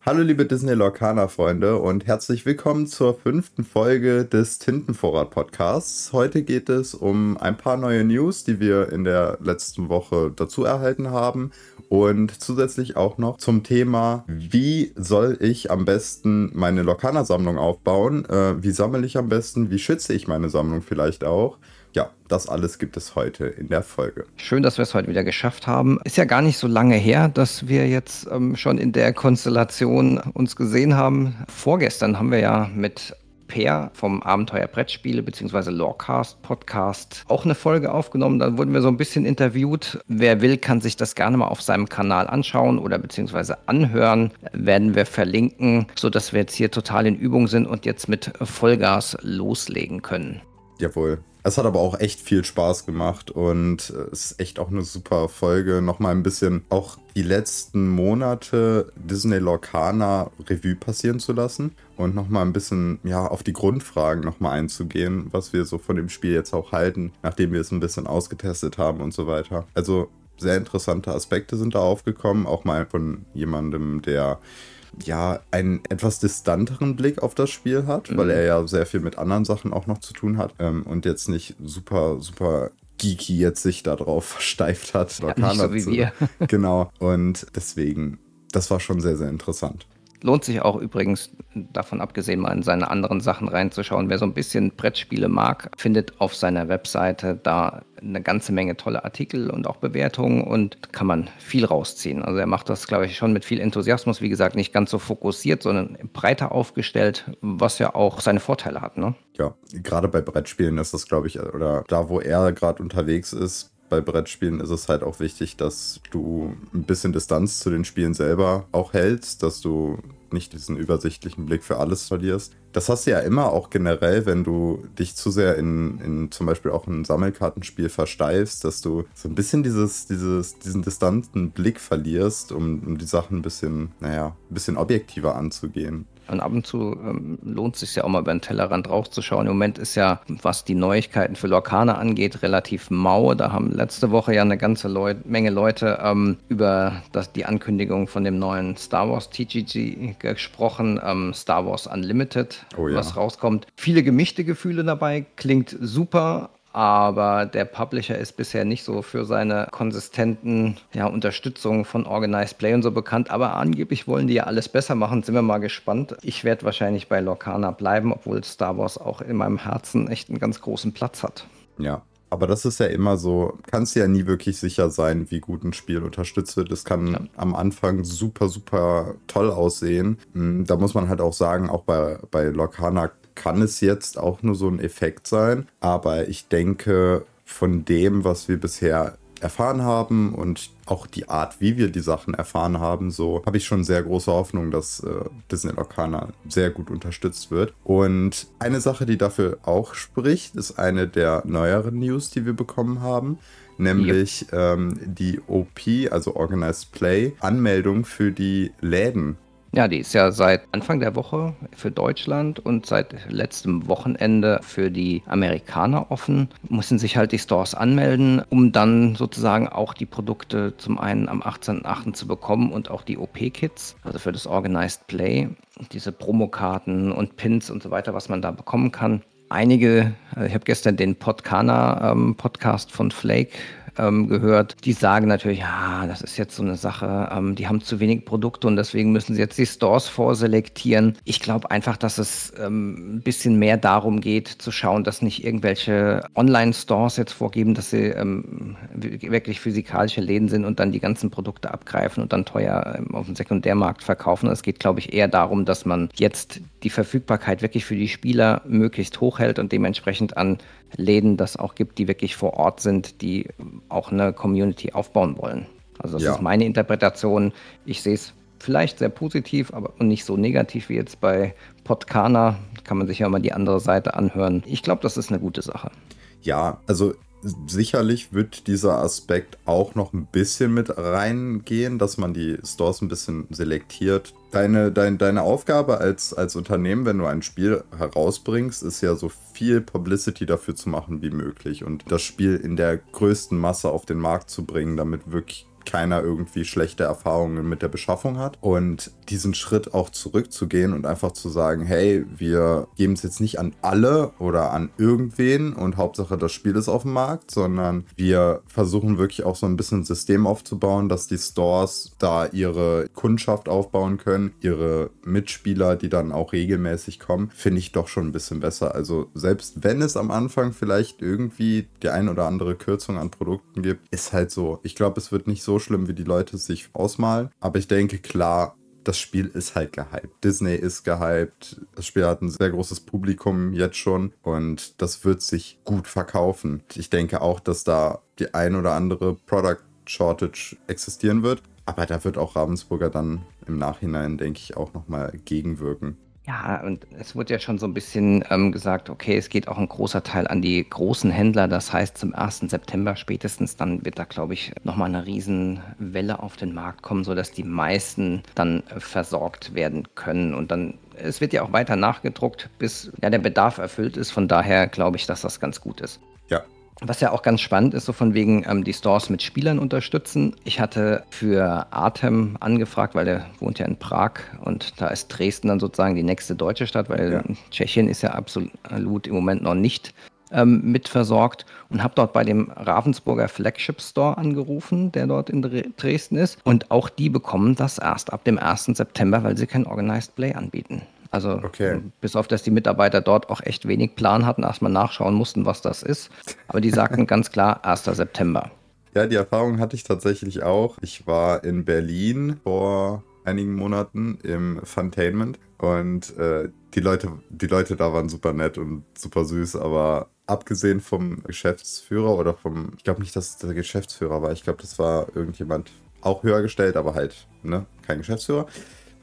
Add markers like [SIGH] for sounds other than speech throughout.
Hallo liebe Disney Lorcaner Freunde und herzlich willkommen zur fünften Folge des Tintenvorrat Podcasts. Heute geht es um ein paar neue News, die wir in der letzten Woche dazu erhalten haben und zusätzlich auch noch zum Thema, wie soll ich am besten meine Lorcaner Sammlung aufbauen? Äh, wie sammle ich am besten? Wie schütze ich meine Sammlung vielleicht auch? Ja, das alles gibt es heute in der Folge. Schön, dass wir es heute wieder geschafft haben. Ist ja gar nicht so lange her, dass wir jetzt ähm, schon in der Konstellation uns gesehen haben. Vorgestern haben wir ja mit Per vom Abenteuer Brettspiele bzw. Lorecast Podcast auch eine Folge aufgenommen. Da wurden wir so ein bisschen interviewt. Wer will, kann sich das gerne mal auf seinem Kanal anschauen oder beziehungsweise anhören. Werden wir verlinken, sodass wir jetzt hier total in Übung sind und jetzt mit Vollgas loslegen können. Jawohl. Es hat aber auch echt viel Spaß gemacht und es ist echt auch eine super Folge. Nochmal ein bisschen auch die letzten Monate Disney Lorcana Revue passieren zu lassen und nochmal ein bisschen ja, auf die Grundfragen nochmal einzugehen, was wir so von dem Spiel jetzt auch halten, nachdem wir es ein bisschen ausgetestet haben und so weiter. Also sehr interessante Aspekte sind da aufgekommen, auch mal von jemandem, der ja, einen etwas distanteren Blick auf das Spiel hat, mhm. weil er ja sehr viel mit anderen Sachen auch noch zu tun hat ähm, und jetzt nicht super, super geeky jetzt sich darauf [LAUGHS] versteift hat. Ja, nicht so wie zu, wir. [LAUGHS] genau. Und deswegen, das war schon sehr, sehr interessant. Lohnt sich auch übrigens, davon abgesehen, mal in seine anderen Sachen reinzuschauen. Wer so ein bisschen Brettspiele mag, findet auf seiner Webseite da eine ganze Menge tolle Artikel und auch Bewertungen und kann man viel rausziehen. Also er macht das, glaube ich, schon mit viel Enthusiasmus. Wie gesagt, nicht ganz so fokussiert, sondern breiter aufgestellt, was ja auch seine Vorteile hat. Ne? Ja, gerade bei Brettspielen ist das, glaube ich, oder da, wo er gerade unterwegs ist, bei Brettspielen ist es halt auch wichtig, dass du ein bisschen Distanz zu den Spielen selber auch hältst, dass du nicht diesen übersichtlichen Blick für alles verlierst. Das hast du ja immer auch generell, wenn du dich zu sehr in, in zum Beispiel auch ein Sammelkartenspiel versteifst, dass du so ein bisschen dieses, dieses, diesen distanten Blick verlierst, um, um die Sachen ein bisschen, naja, ein bisschen objektiver anzugehen. Und ab und zu ähm, lohnt es sich ja auch mal über den Tellerrand rauszuschauen. Im Moment ist ja, was die Neuigkeiten für Lorcaner angeht, relativ mau. Da haben letzte Woche ja eine ganze Leu Menge Leute ähm, über das, die Ankündigung von dem neuen Star Wars TGG gesprochen, ähm, Star Wars Unlimited, oh ja. was rauskommt. Viele gemischte Gefühle dabei, klingt super, aber der Publisher ist bisher nicht so für seine konsistenten ja, Unterstützung von Organized Play und so bekannt. Aber angeblich wollen die ja alles besser machen. Sind wir mal gespannt. Ich werde wahrscheinlich bei Lorcana bleiben, obwohl Star Wars auch in meinem Herzen echt einen ganz großen Platz hat. Ja, aber das ist ja immer so, kannst ja nie wirklich sicher sein, wie gut ein Spiel unterstützt wird. Es kann ja. am Anfang super, super toll aussehen. Hm, da muss man halt auch sagen, auch bei, bei Lorcana kann es jetzt auch nur so ein Effekt sein. Aber ich denke, von dem, was wir bisher erfahren haben und auch die Art, wie wir die Sachen erfahren haben, so habe ich schon sehr große Hoffnung, dass äh, Disney Arcana sehr gut unterstützt wird. Und eine Sache, die dafür auch spricht, ist eine der neueren News, die wir bekommen haben nämlich yep. ähm, die OP, also Organized Play, Anmeldung für die Läden ja, die ist ja seit Anfang der Woche für Deutschland und seit letztem Wochenende für die Amerikaner offen. Müssen sich halt die Stores anmelden, um dann sozusagen auch die Produkte zum einen am 18.8. zu bekommen und auch die OP-Kits, also für das Organized Play, diese Promokarten und Pins und so weiter, was man da bekommen kann. Einige, äh, ich habe gestern den Podcana-Podcast ähm, von Flake ähm, gehört, die sagen natürlich, ja, das ist jetzt so eine Sache, ähm, die haben zu wenig Produkte und deswegen müssen sie jetzt die Stores vorselektieren. Ich glaube einfach, dass es ähm, ein bisschen mehr darum geht, zu schauen, dass nicht irgendwelche Online-Stores jetzt vorgeben, dass sie ähm, wirklich physikalische Läden sind und dann die ganzen Produkte abgreifen und dann teuer ähm, auf dem Sekundärmarkt verkaufen. Es geht, glaube ich, eher darum, dass man jetzt die Verfügbarkeit wirklich für die Spieler möglichst hoch hält und dementsprechend an Läden das auch gibt, die wirklich vor Ort sind, die auch eine Community aufbauen wollen. Also das ja. ist meine Interpretation. Ich sehe es vielleicht sehr positiv, aber nicht so negativ wie jetzt bei Podcana. Kann man sich ja mal die andere Seite anhören. Ich glaube, das ist eine gute Sache. Ja, also sicherlich wird dieser Aspekt auch noch ein bisschen mit reingehen, dass man die Stores ein bisschen selektiert. Deine, dein, deine Aufgabe als, als Unternehmen, wenn du ein Spiel herausbringst, ist ja so viel Publicity dafür zu machen wie möglich und das Spiel in der größten Masse auf den Markt zu bringen, damit wirklich keiner irgendwie schlechte Erfahrungen mit der Beschaffung hat. Und diesen Schritt auch zurückzugehen und einfach zu sagen, hey, wir geben es jetzt nicht an alle oder an irgendwen und Hauptsache das Spiel ist auf dem Markt, sondern wir versuchen wirklich auch so ein bisschen ein System aufzubauen, dass die Stores da ihre Kundschaft aufbauen können, ihre Mitspieler, die dann auch regelmäßig kommen, finde ich doch schon ein bisschen besser. Also selbst wenn es am Anfang vielleicht irgendwie die ein oder andere Kürzung an Produkten gibt, ist halt so. Ich glaube, es wird nicht so schlimm, wie die Leute sich ausmalen. Aber ich denke, klar, das Spiel ist halt gehypt. Disney ist gehypt. Das Spiel hat ein sehr großes Publikum jetzt schon und das wird sich gut verkaufen. Ich denke auch, dass da die ein oder andere Product Shortage existieren wird. Aber da wird auch Ravensburger dann im Nachhinein, denke ich, auch nochmal gegenwirken. Ja, und es wurde ja schon so ein bisschen ähm, gesagt, okay, es geht auch ein großer Teil an die großen Händler. Das heißt, zum 1. September spätestens dann wird da, glaube ich, nochmal eine Riesenwelle auf den Markt kommen, sodass die meisten dann äh, versorgt werden können. Und dann, es wird ja auch weiter nachgedruckt, bis ja, der Bedarf erfüllt ist. Von daher glaube ich, dass das ganz gut ist. Was ja auch ganz spannend ist, so von wegen ähm, die Stores mit Spielern unterstützen. Ich hatte für Artem angefragt, weil der wohnt ja in Prag und da ist Dresden dann sozusagen die nächste deutsche Stadt, weil ja. Tschechien ist ja absolut im Moment noch nicht ähm, mitversorgt und habe dort bei dem Ravensburger Flagship Store angerufen, der dort in Dresden ist. Und auch die bekommen das erst ab dem 1. September, weil sie kein Organized Play anbieten. Also okay. bis auf, dass die Mitarbeiter dort auch echt wenig Plan hatten, erstmal nachschauen mussten, was das ist. Aber die sagten [LAUGHS] ganz klar 1. September. Ja, die Erfahrung hatte ich tatsächlich auch. Ich war in Berlin vor einigen Monaten im Funtainment und äh, die, Leute, die Leute da waren super nett und super süß, aber abgesehen vom Geschäftsführer oder vom, ich glaube nicht, dass es der Geschäftsführer war, ich glaube, das war irgendjemand auch höher gestellt, aber halt, ne, kein Geschäftsführer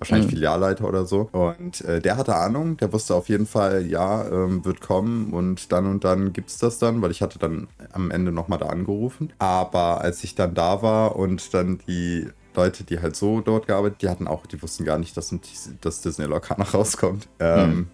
wahrscheinlich mhm. Filialleiter oder so. Und äh, der hatte Ahnung, der wusste auf jeden Fall, ja, ähm, wird kommen und dann und dann gibt es das dann, weil ich hatte dann am Ende nochmal da angerufen. Aber als ich dann da war und dann die Leute, die halt so dort gearbeitet, die hatten auch, die wussten gar nicht, dass, dass Disney Locana rauskommt. Ähm, mhm.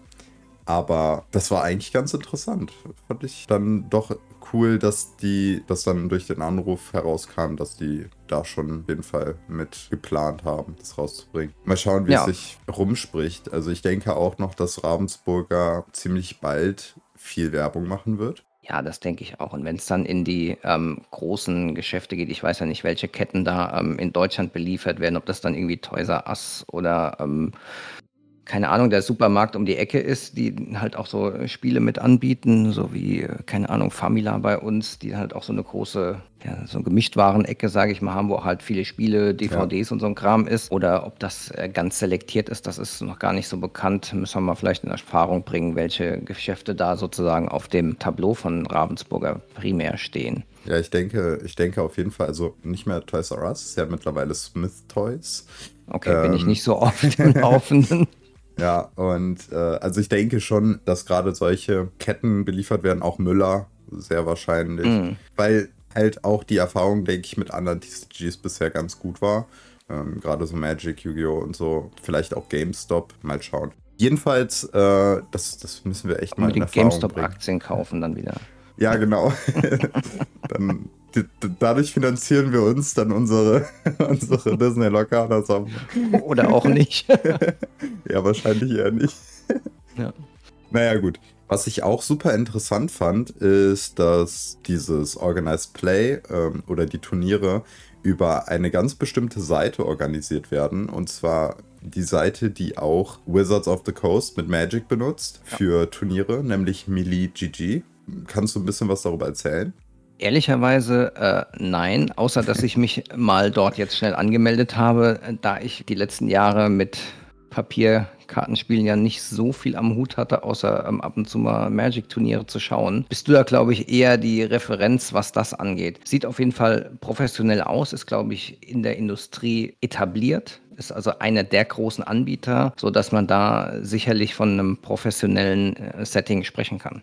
Aber das war eigentlich ganz interessant. Fand ich dann doch cool, dass die, dass dann durch den Anruf herauskam, dass die da schon jeden Fall mit geplant haben, das rauszubringen. Mal schauen, wie ja. es sich rumspricht. Also ich denke auch noch, dass Ravensburger ziemlich bald viel Werbung machen wird. Ja, das denke ich auch. Und wenn es dann in die ähm, großen Geschäfte geht, ich weiß ja nicht, welche Ketten da ähm, in Deutschland beliefert werden, ob das dann irgendwie Toys R Us oder ähm, keine Ahnung, der Supermarkt um die Ecke ist, die halt auch so Spiele mit anbieten, so wie, äh, keine Ahnung, Famila bei uns, die halt auch so eine große, ja, so eine Gemischtwaren-Ecke, sage ich mal, haben, wo auch halt viele Spiele, DVDs ja. und so ein Kram ist. Oder ob das äh, ganz selektiert ist, das ist noch gar nicht so bekannt. Müssen wir mal vielleicht in Erfahrung bringen, welche Geschäfte da sozusagen auf dem Tableau von Ravensburger primär stehen. Ja, ich denke, ich denke auf jeden Fall, also nicht mehr Toys R Us, ist ja mittlerweile Smith Toys. Okay, ähm, bin ich ähm, nicht so oft im Laufenden. [LAUGHS] Ja, und äh, also ich denke schon, dass gerade solche Ketten beliefert werden, auch Müller sehr wahrscheinlich, mhm. weil halt auch die Erfahrung, denke ich, mit anderen TCGs bisher ganz gut war. Ähm, gerade so Magic, Yu-Gi-Oh! und so, vielleicht auch GameStop, mal schauen. Jedenfalls, äh, das, das müssen wir echt mal in Erfahrung GameStop-Aktien kaufen dann wieder. Ja, genau. [LAUGHS] dann dadurch finanzieren wir uns dann unsere, [LAUGHS] unsere Disney Locana Sammlung. Oder auch nicht. [LAUGHS] ja, wahrscheinlich eher nicht. Ja. Naja, gut. Was ich auch super interessant fand, ist, dass dieses Organized Play ähm, oder die Turniere über eine ganz bestimmte Seite organisiert werden. Und zwar die Seite, die auch Wizards of the Coast mit Magic benutzt für ja. Turniere, nämlich Melee GG. Kannst du ein bisschen was darüber erzählen? Ehrlicherweise äh, nein, außer dass ich mich mal dort jetzt schnell angemeldet habe, da ich die letzten Jahre mit Papierkartenspielen ja nicht so viel am Hut hatte, außer ähm, ab und zu mal Magic-Turniere zu schauen. Bist du da, glaube ich, eher die Referenz, was das angeht? Sieht auf jeden Fall professionell aus, ist, glaube ich, in der Industrie etabliert, ist also einer der großen Anbieter, sodass man da sicherlich von einem professionellen äh, Setting sprechen kann.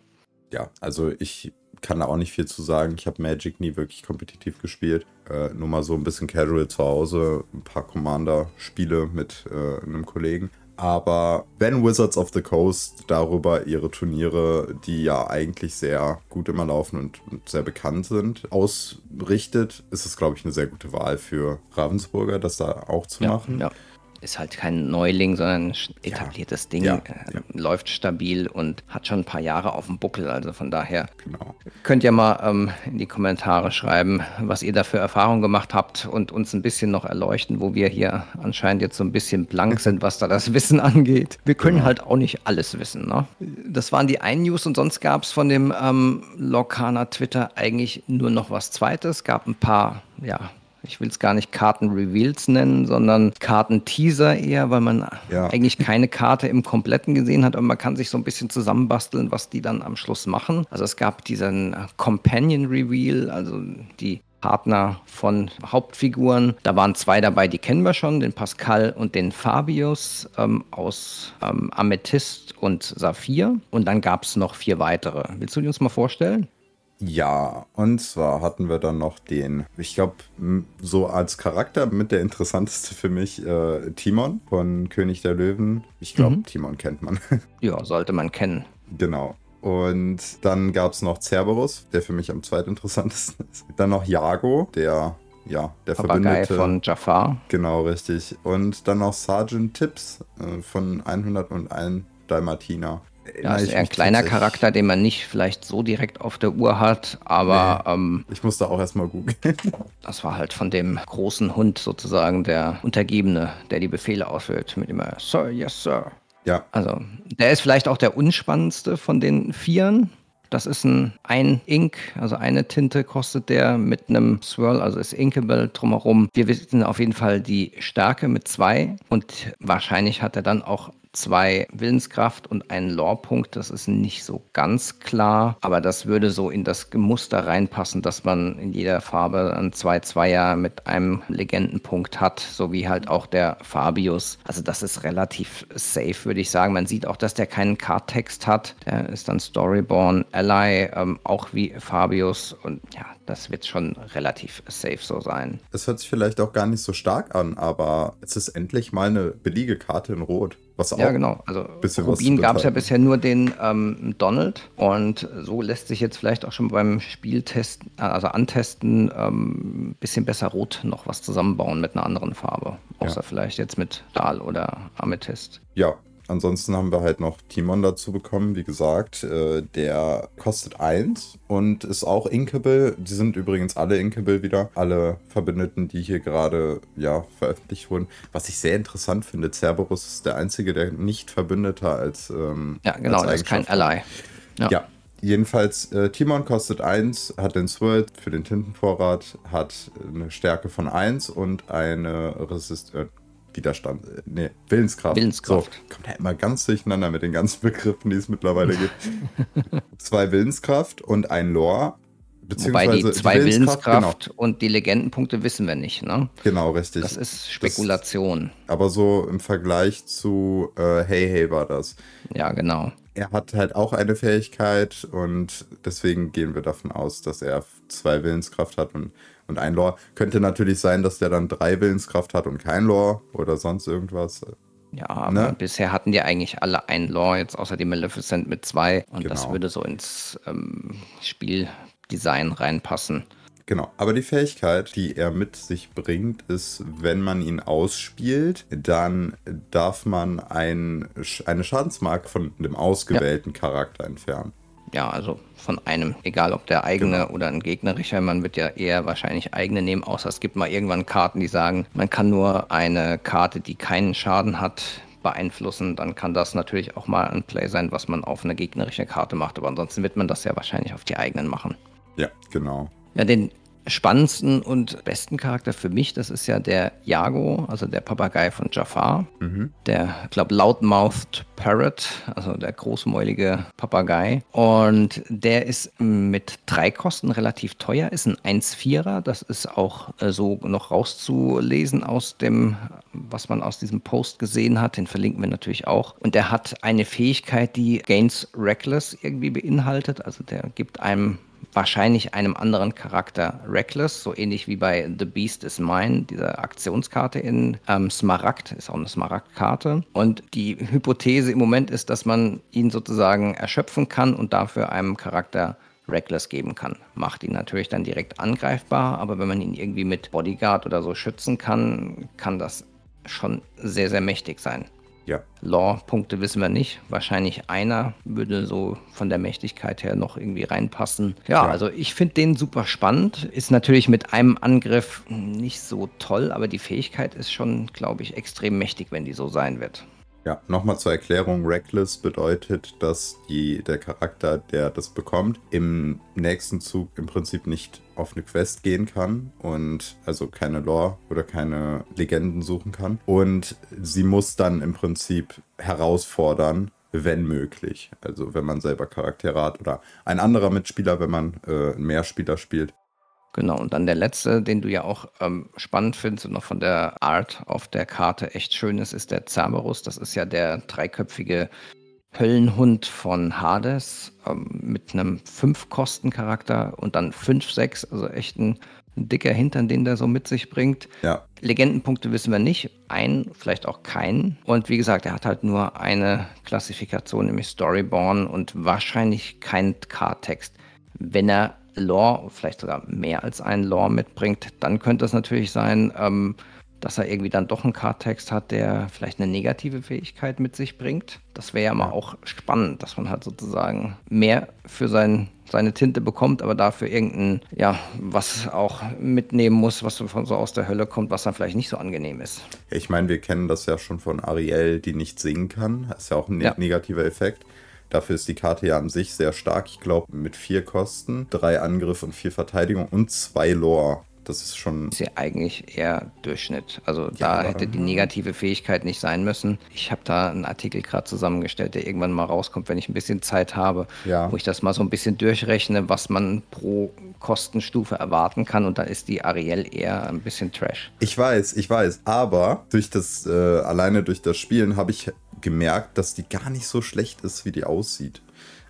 Ja, also ich kann da auch nicht viel zu sagen. Ich habe Magic nie wirklich kompetitiv gespielt. Äh, nur mal so ein bisschen casual zu Hause, ein paar Commander-Spiele mit äh, einem Kollegen. Aber wenn Wizards of the Coast darüber ihre Turniere, die ja eigentlich sehr gut immer laufen und, und sehr bekannt sind, ausrichtet, ist es, glaube ich, eine sehr gute Wahl für Ravensburger, das da auch zu ja, machen. Ja ist halt kein Neuling, sondern ein etabliertes ja. Ding, ja, äh, läuft stabil und hat schon ein paar Jahre auf dem Buckel. Also von daher genau. könnt ihr mal ähm, in die Kommentare schreiben, was ihr da für Erfahrungen gemacht habt und uns ein bisschen noch erleuchten, wo wir hier anscheinend jetzt so ein bisschen blank sind, was da das [LAUGHS] Wissen angeht. Wir können genau. halt auch nicht alles wissen. Ne? Das waren die einen News und sonst gab es von dem ähm, Lokana Twitter eigentlich nur noch was Zweites. Gab ein paar, ja, ich will es gar nicht Karten-Reveals nennen, sondern Karten-Teaser eher, weil man ja. eigentlich keine Karte im Kompletten gesehen hat, aber man kann sich so ein bisschen zusammenbasteln, was die dann am Schluss machen. Also es gab diesen Companion-Reveal, also die Partner von Hauptfiguren. Da waren zwei dabei, die kennen wir schon, den Pascal und den Fabius ähm, aus ähm, Amethyst und Saphir. Und dann gab es noch vier weitere. Willst du die uns mal vorstellen? Ja, und zwar hatten wir dann noch den, ich glaube, so als Charakter mit der interessanteste für mich, äh, Timon von König der Löwen. Ich glaube, mhm. Timon kennt man. [LAUGHS] Ja, sollte man kennen. Genau. Und dann gab es noch Cerberus, der für mich am zweitinteressantesten [LAUGHS] ist. Dann noch Jago, der, ja, der Papagei Verbündete. von Jafar. Genau, richtig. Und dann noch Sergeant Tips äh, von 101 Dalmatiner. Ja, ist eher ein kleiner Charakter, den man nicht vielleicht so direkt auf der Uhr hat, aber. Nee, ähm, ich musste auch erstmal googeln. [LAUGHS] das war halt von dem großen Hund sozusagen der Untergebene, der die Befehle ausführt, mit immer Sir, yes, Sir. Ja. Also, der ist vielleicht auch der unspannendste von den Vieren. Das ist ein, ein Ink, also eine Tinte kostet der mit einem Swirl, also ist Inkable drumherum. Wir wissen auf jeden Fall die Stärke mit zwei und wahrscheinlich hat er dann auch zwei Willenskraft und einen Lore-Punkt. Das ist nicht so ganz klar, aber das würde so in das Muster reinpassen, dass man in jeder Farbe ein 2-2er mit einem Legendenpunkt hat, so wie halt auch der Fabius. Also das ist relativ safe, würde ich sagen. Man sieht auch, dass der keinen Card-Text hat. Der ist dann Storyborn Ally, ähm, auch wie Fabius. Und ja, das wird schon relativ safe so sein. Es hört sich vielleicht auch gar nicht so stark an, aber es ist endlich mal eine billige Karte in Rot. Was auch ja, genau. Also Rubin gab es ja bisher nur den ähm, Donald und so lässt sich jetzt vielleicht auch schon beim Spieltest, also antesten, ein ähm, bisschen besser rot noch was zusammenbauen mit einer anderen Farbe. Außer ja. vielleicht jetzt mit Dahl oder Amethyst. Ja, Ansonsten haben wir halt noch Timon dazu bekommen, wie gesagt. Äh, der kostet 1 und ist auch Inkable. Die sind übrigens alle Inkable wieder. Alle Verbündeten, die hier gerade ja, veröffentlicht wurden. Was ich sehr interessant finde, Cerberus ist der einzige, der nicht Verbündeter als. Ähm, ja, genau, als das ist kein Ally. Ja. ja. Jedenfalls, äh, Timon kostet 1, hat den Sword für den Tintenvorrat, hat eine Stärke von 1 und eine Resist äh, Widerstand, äh, nee, Willenskraft. Willenskraft. So, kommt ja immer ganz durcheinander mit den ganzen [LAUGHS] Begriffen, die es mittlerweile gibt. [LAUGHS] zwei Willenskraft und ein Lore. Wobei die zwei die Willenskraft, Willenskraft genau. und die Legendenpunkte wissen wir nicht, ne? Genau, richtig. Das ist Spekulation. Das, aber so im Vergleich zu äh, Hey Hey war das. Ja, genau. Er hat halt auch eine Fähigkeit und deswegen gehen wir davon aus, dass er zwei Willenskraft hat und und ein Lore. Könnte natürlich sein, dass der dann drei Willenskraft hat und kein Lore oder sonst irgendwas. Ja, aber ne? bisher hatten die eigentlich alle ein Lore, jetzt außer dem Maleficent mit zwei. Und genau. das würde so ins ähm, Spieldesign reinpassen. Genau, aber die Fähigkeit, die er mit sich bringt, ist, wenn man ihn ausspielt, dann darf man ein, eine Schadensmarke von dem ausgewählten ja. Charakter entfernen ja, also von einem, egal ob der eigene genau. oder ein gegnerischer, man wird ja eher wahrscheinlich eigene nehmen, außer es gibt mal irgendwann Karten, die sagen, man kann nur eine Karte, die keinen Schaden hat, beeinflussen, dann kann das natürlich auch mal ein Play sein, was man auf eine gegnerische Karte macht, aber ansonsten wird man das ja wahrscheinlich auf die eigenen machen. Ja, genau. Ja, den spannendsten und besten Charakter für mich, das ist ja der Jago, also der Papagei von Jafar. Mhm. Der, ich glaube, Loudmouthed Parrot, also der großmäulige Papagei. Und der ist mit drei Kosten relativ teuer, ist ein 1,4er. Das ist auch äh, so noch rauszulesen aus dem, was man aus diesem Post gesehen hat. Den verlinken wir natürlich auch. Und der hat eine Fähigkeit, die Gains Reckless irgendwie beinhaltet. Also der gibt einem wahrscheinlich einem anderen Charakter Reckless, so ähnlich wie bei The Beast is Mine, dieser Aktionskarte in ähm, Smaragd, ist auch eine Smaragdkarte. Und die Hypothese im Moment ist, dass man ihn sozusagen erschöpfen kann und dafür einem Charakter Reckless geben kann. Macht ihn natürlich dann direkt angreifbar, aber wenn man ihn irgendwie mit Bodyguard oder so schützen kann, kann das schon sehr, sehr mächtig sein. Ja. Law-Punkte wissen wir nicht. Wahrscheinlich einer würde so von der Mächtigkeit her noch irgendwie reinpassen. Ja, ja. also ich finde den super spannend. Ist natürlich mit einem Angriff nicht so toll, aber die Fähigkeit ist schon, glaube ich, extrem mächtig, wenn die so sein wird. Ja, nochmal zur Erklärung. Reckless bedeutet, dass die, der Charakter, der das bekommt, im nächsten Zug im Prinzip nicht auf eine Quest gehen kann und also keine Lore oder keine Legenden suchen kann. Und sie muss dann im Prinzip herausfordern, wenn möglich. Also wenn man selber Charaktere hat oder ein anderer Mitspieler, wenn man äh, mehr Spieler spielt. Genau, und dann der letzte, den du ja auch ähm, spannend findest und noch von der Art auf der Karte echt schön ist, ist der Cerberus. Das ist ja der dreiköpfige Höllenhund von Hades ähm, mit einem Fünf-Kosten-Charakter und dann fünf, sechs, also echt ein, ein, dicker Hintern, den der so mit sich bringt. Ja. Legendenpunkte wissen wir nicht. Ein, vielleicht auch keinen. Und wie gesagt, er hat halt nur eine Klassifikation, nämlich Storyborn und wahrscheinlich keinen Card-Text. Wenn er Lore, vielleicht sogar mehr als einen Lore mitbringt, dann könnte es natürlich sein, ähm, dass er irgendwie dann doch einen Cardtext hat, der vielleicht eine negative Fähigkeit mit sich bringt. Das wäre ja mal auch spannend, dass man halt sozusagen mehr für sein, seine Tinte bekommt, aber dafür irgendein, ja, was auch mitnehmen muss, was von so aus der Hölle kommt, was dann vielleicht nicht so angenehm ist. Ich meine, wir kennen das ja schon von Ariel, die nicht singen kann. Das ist ja auch ein ne ja. negativer Effekt. Dafür ist die Karte ja an sich sehr stark. Ich glaube, mit vier Kosten, drei Angriff und vier Verteidigung und zwei Lore. Das ist schon. Ist ja eigentlich eher Durchschnitt. Also ja, da hätte die negative Fähigkeit nicht sein müssen. Ich habe da einen Artikel gerade zusammengestellt, der irgendwann mal rauskommt, wenn ich ein bisschen Zeit habe, ja. wo ich das mal so ein bisschen durchrechne, was man pro Kostenstufe erwarten kann. Und da ist die Ariel eher ein bisschen Trash. Ich weiß, ich weiß. Aber durch das, äh, alleine durch das Spielen habe ich gemerkt, dass die gar nicht so schlecht ist, wie die aussieht.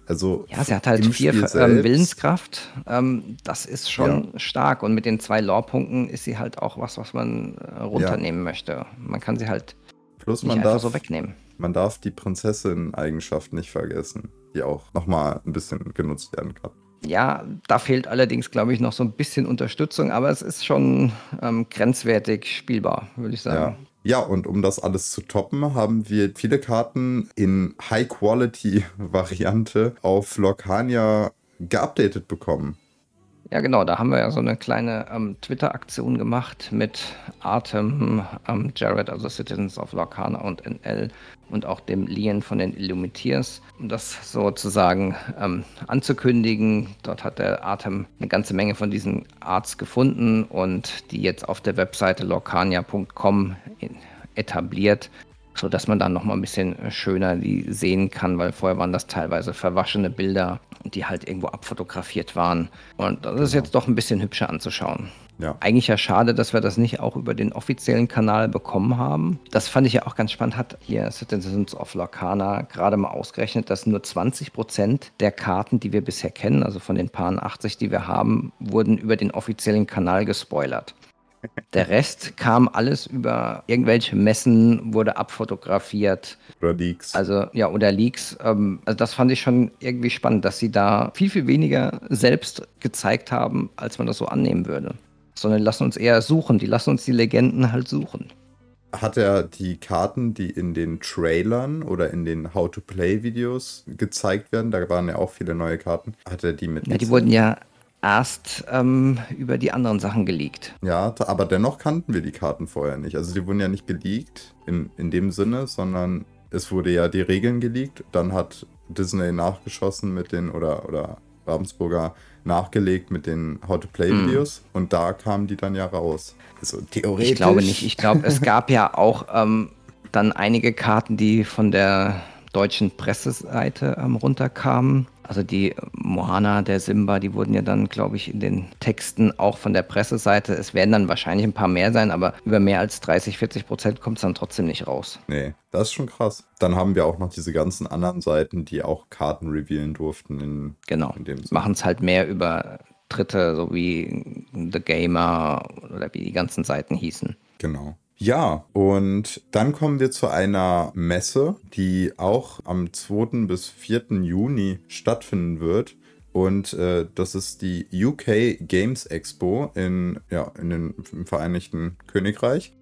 Also ja, sie hat halt vier ähm, Willenskraft. Ähm, das ist schon ja. stark. Und mit den zwei Lore-Punkten ist sie halt auch was, was man äh, runternehmen ja. möchte. Man kann sie halt Plus nicht man einfach darf, so wegnehmen. Man darf die Prinzessin-Eigenschaft nicht vergessen, die auch nochmal ein bisschen genutzt werden kann. Ja, da fehlt allerdings, glaube ich, noch so ein bisschen Unterstützung, aber es ist schon ähm, grenzwertig spielbar, würde ich sagen. Ja. Ja, und um das alles zu toppen, haben wir viele Karten in High-Quality-Variante [LAUGHS] auf Lorcania geupdatet bekommen. Ja, genau, da haben wir ja so eine kleine ähm, Twitter-Aktion gemacht mit Artem, ähm, Jared, also Citizens of Lorcana und NL und auch dem Lian von den Illumiteers, um das sozusagen ähm, anzukündigen. Dort hat der Artem eine ganze Menge von diesen Arts gefunden und die jetzt auf der Webseite lorcania.com etabliert, sodass man dann nochmal ein bisschen schöner die sehen kann, weil vorher waren das teilweise verwaschene Bilder, die halt irgendwo abfotografiert waren. Und das ist jetzt doch ein bisschen hübscher anzuschauen. Ja. Eigentlich ja schade, dass wir das nicht auch über den offiziellen Kanal bekommen haben. Das fand ich ja auch ganz spannend. Hat hier Citizens of Lorcana gerade mal ausgerechnet, dass nur 20 Prozent der Karten, die wir bisher kennen, also von den paar 80, die wir haben, wurden über den offiziellen Kanal gespoilert. Der Rest kam alles über irgendwelche Messen, wurde abfotografiert. Oder Leaks. Also, ja, oder Leaks. Ähm, also, das fand ich schon irgendwie spannend, dass sie da viel, viel weniger selbst gezeigt haben, als man das so annehmen würde. Sondern lassen uns eher suchen. Die lassen uns die Legenden halt suchen. Hat er die Karten, die in den Trailern oder in den How-to-Play-Videos gezeigt werden, da waren ja auch viele neue Karten, hat er die mit? Ja, die wurden ja erst ähm, über die anderen Sachen geleakt. Ja, aber dennoch kannten wir die Karten vorher nicht. Also die wurden ja nicht geleakt in, in dem Sinne, sondern es wurde ja die Regeln geleakt. Dann hat Disney nachgeschossen mit den, oder, oder Ravensburger nachgelegt mit den How-to-Play-Videos mm. und da kamen die dann ja raus. Also theoretisch. Ich glaube nicht. Ich glaube, es gab ja auch ähm, dann einige Karten, die von der deutschen Presseseite ähm, runterkamen Also die Moana, der Simba, die wurden ja dann, glaube ich, in den Texten auch von der Presseseite, es werden dann wahrscheinlich ein paar mehr sein, aber über mehr als 30, 40 Prozent kommt es dann trotzdem nicht raus. Nee, das ist schon krass. Dann haben wir auch noch diese ganzen anderen Seiten, die auch Karten revealen durften. In, genau, machen es halt mehr über Dritte, so wie The Gamer oder wie die ganzen Seiten hießen. Genau. Ja, und dann kommen wir zu einer Messe, die auch am 2. bis 4. Juni stattfinden wird. Und äh, das ist die UK Games Expo in, ja, in den, im Vereinigten Königreich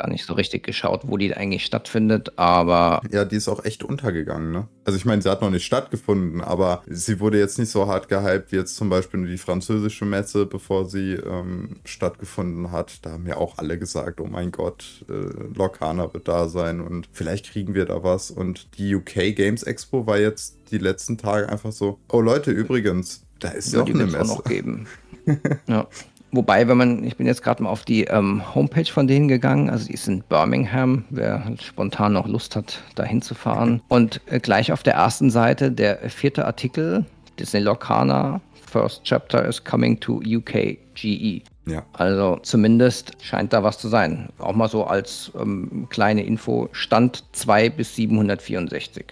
gar nicht so richtig geschaut, wo die eigentlich stattfindet, aber. Ja, die ist auch echt untergegangen, ne? Also ich meine, sie hat noch nicht stattgefunden, aber sie wurde jetzt nicht so hart gehypt wie jetzt zum Beispiel die französische Messe, bevor sie ähm, stattgefunden hat. Da haben ja auch alle gesagt, oh mein Gott, äh, Lokana wird da sein und vielleicht kriegen wir da was. Und die UK Games Expo war jetzt die letzten Tage einfach so, oh Leute, übrigens, da ist ja, noch eine Messe. Auch noch geben. [LAUGHS] ja. Wobei, wenn man, ich bin jetzt gerade mal auf die ähm, Homepage von denen gegangen, also die ist in Birmingham, wer halt spontan noch Lust hat, da hinzufahren. Und äh, gleich auf der ersten Seite der vierte Artikel, Disney Locana, First Chapter is coming to UK GE. Ja. Also zumindest scheint da was zu sein. Auch mal so als ähm, kleine Info, Stand 2 bis 764.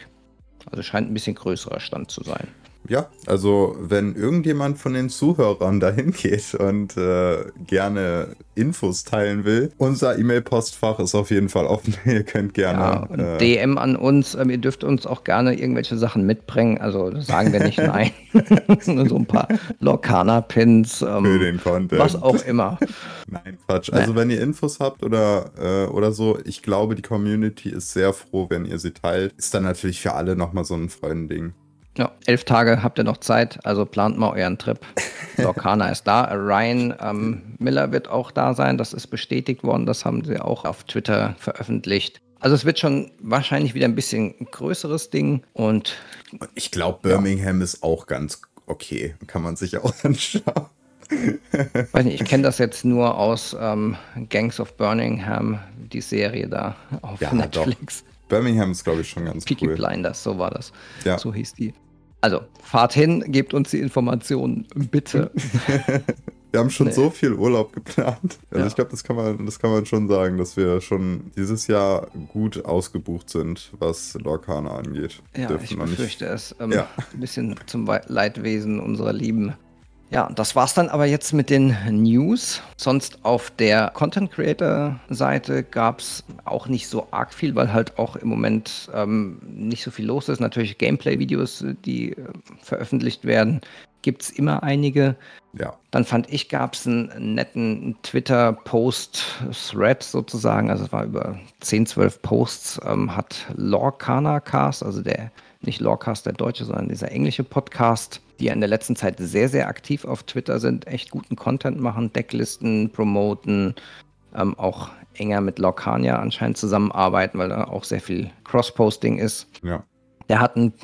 Also scheint ein bisschen größerer Stand zu sein ja, also wenn irgendjemand von den Zuhörern dahin geht und äh, gerne Infos teilen will, unser E-Mail-Postfach ist auf jeden Fall offen. [LAUGHS] ihr könnt gerne. Ja, äh, DM an uns. Ähm, ihr dürft uns auch gerne irgendwelche Sachen mitbringen. Also sagen wir nicht [LAUGHS] nein. [LAUGHS] So ein paar Lokana-Pins. Ähm, für den Content. Was auch immer. Nein, Quatsch. Also wenn ihr Infos habt oder, äh, oder so, ich glaube, die Community ist sehr froh, wenn ihr sie teilt. Ist dann natürlich für alle nochmal so ein Freunding. Ja, elf Tage habt ihr noch Zeit, also plant mal euren Trip. [LAUGHS] Lorcana ist da. Ryan ähm, Miller wird auch da sein, das ist bestätigt worden, das haben sie auch auf Twitter veröffentlicht. Also es wird schon wahrscheinlich wieder ein bisschen größeres Ding und ich glaube, Birmingham ja. ist auch ganz okay, kann man sich auch [LAUGHS] anschauen. Weiß nicht, ich kenne das jetzt nur aus ähm, Gangs of Birmingham, die Serie da auf ja, Netflix. Doch. Birmingham ist, glaube ich, schon ganz Peaky cool. Peaky Blinders, so war das. Ja. So hieß die. Also, fahrt hin, gebt uns die Informationen, bitte. [LAUGHS] wir haben schon nee. so viel Urlaub geplant. Also ja. ich glaube, das kann man, das kann man schon sagen, dass wir schon dieses Jahr gut ausgebucht sind, was Lorcana angeht. Ja, Dürfen ich befürchte es. Ähm, ja. Ein bisschen zum Leidwesen unserer Lieben ja, das war's dann aber jetzt mit den News. Sonst auf der Content Creator Seite gab's auch nicht so arg viel, weil halt auch im Moment ähm, nicht so viel los ist. Natürlich Gameplay-Videos, die äh, veröffentlicht werden, gibt's immer einige. Ja. Dann fand ich, gab's einen netten Twitter-Post-Thread sozusagen. Also es war über 10, 12 Posts, ähm, hat Lorcana Cast, also der nicht Lorecast der deutsche, sondern dieser englische Podcast, die ja in der letzten Zeit sehr, sehr aktiv auf Twitter sind, echt guten Content machen, Decklisten promoten, ähm, auch enger mit Lorcania anscheinend zusammenarbeiten, weil da auch sehr viel Cross-Posting ist. Ja. Der hat einen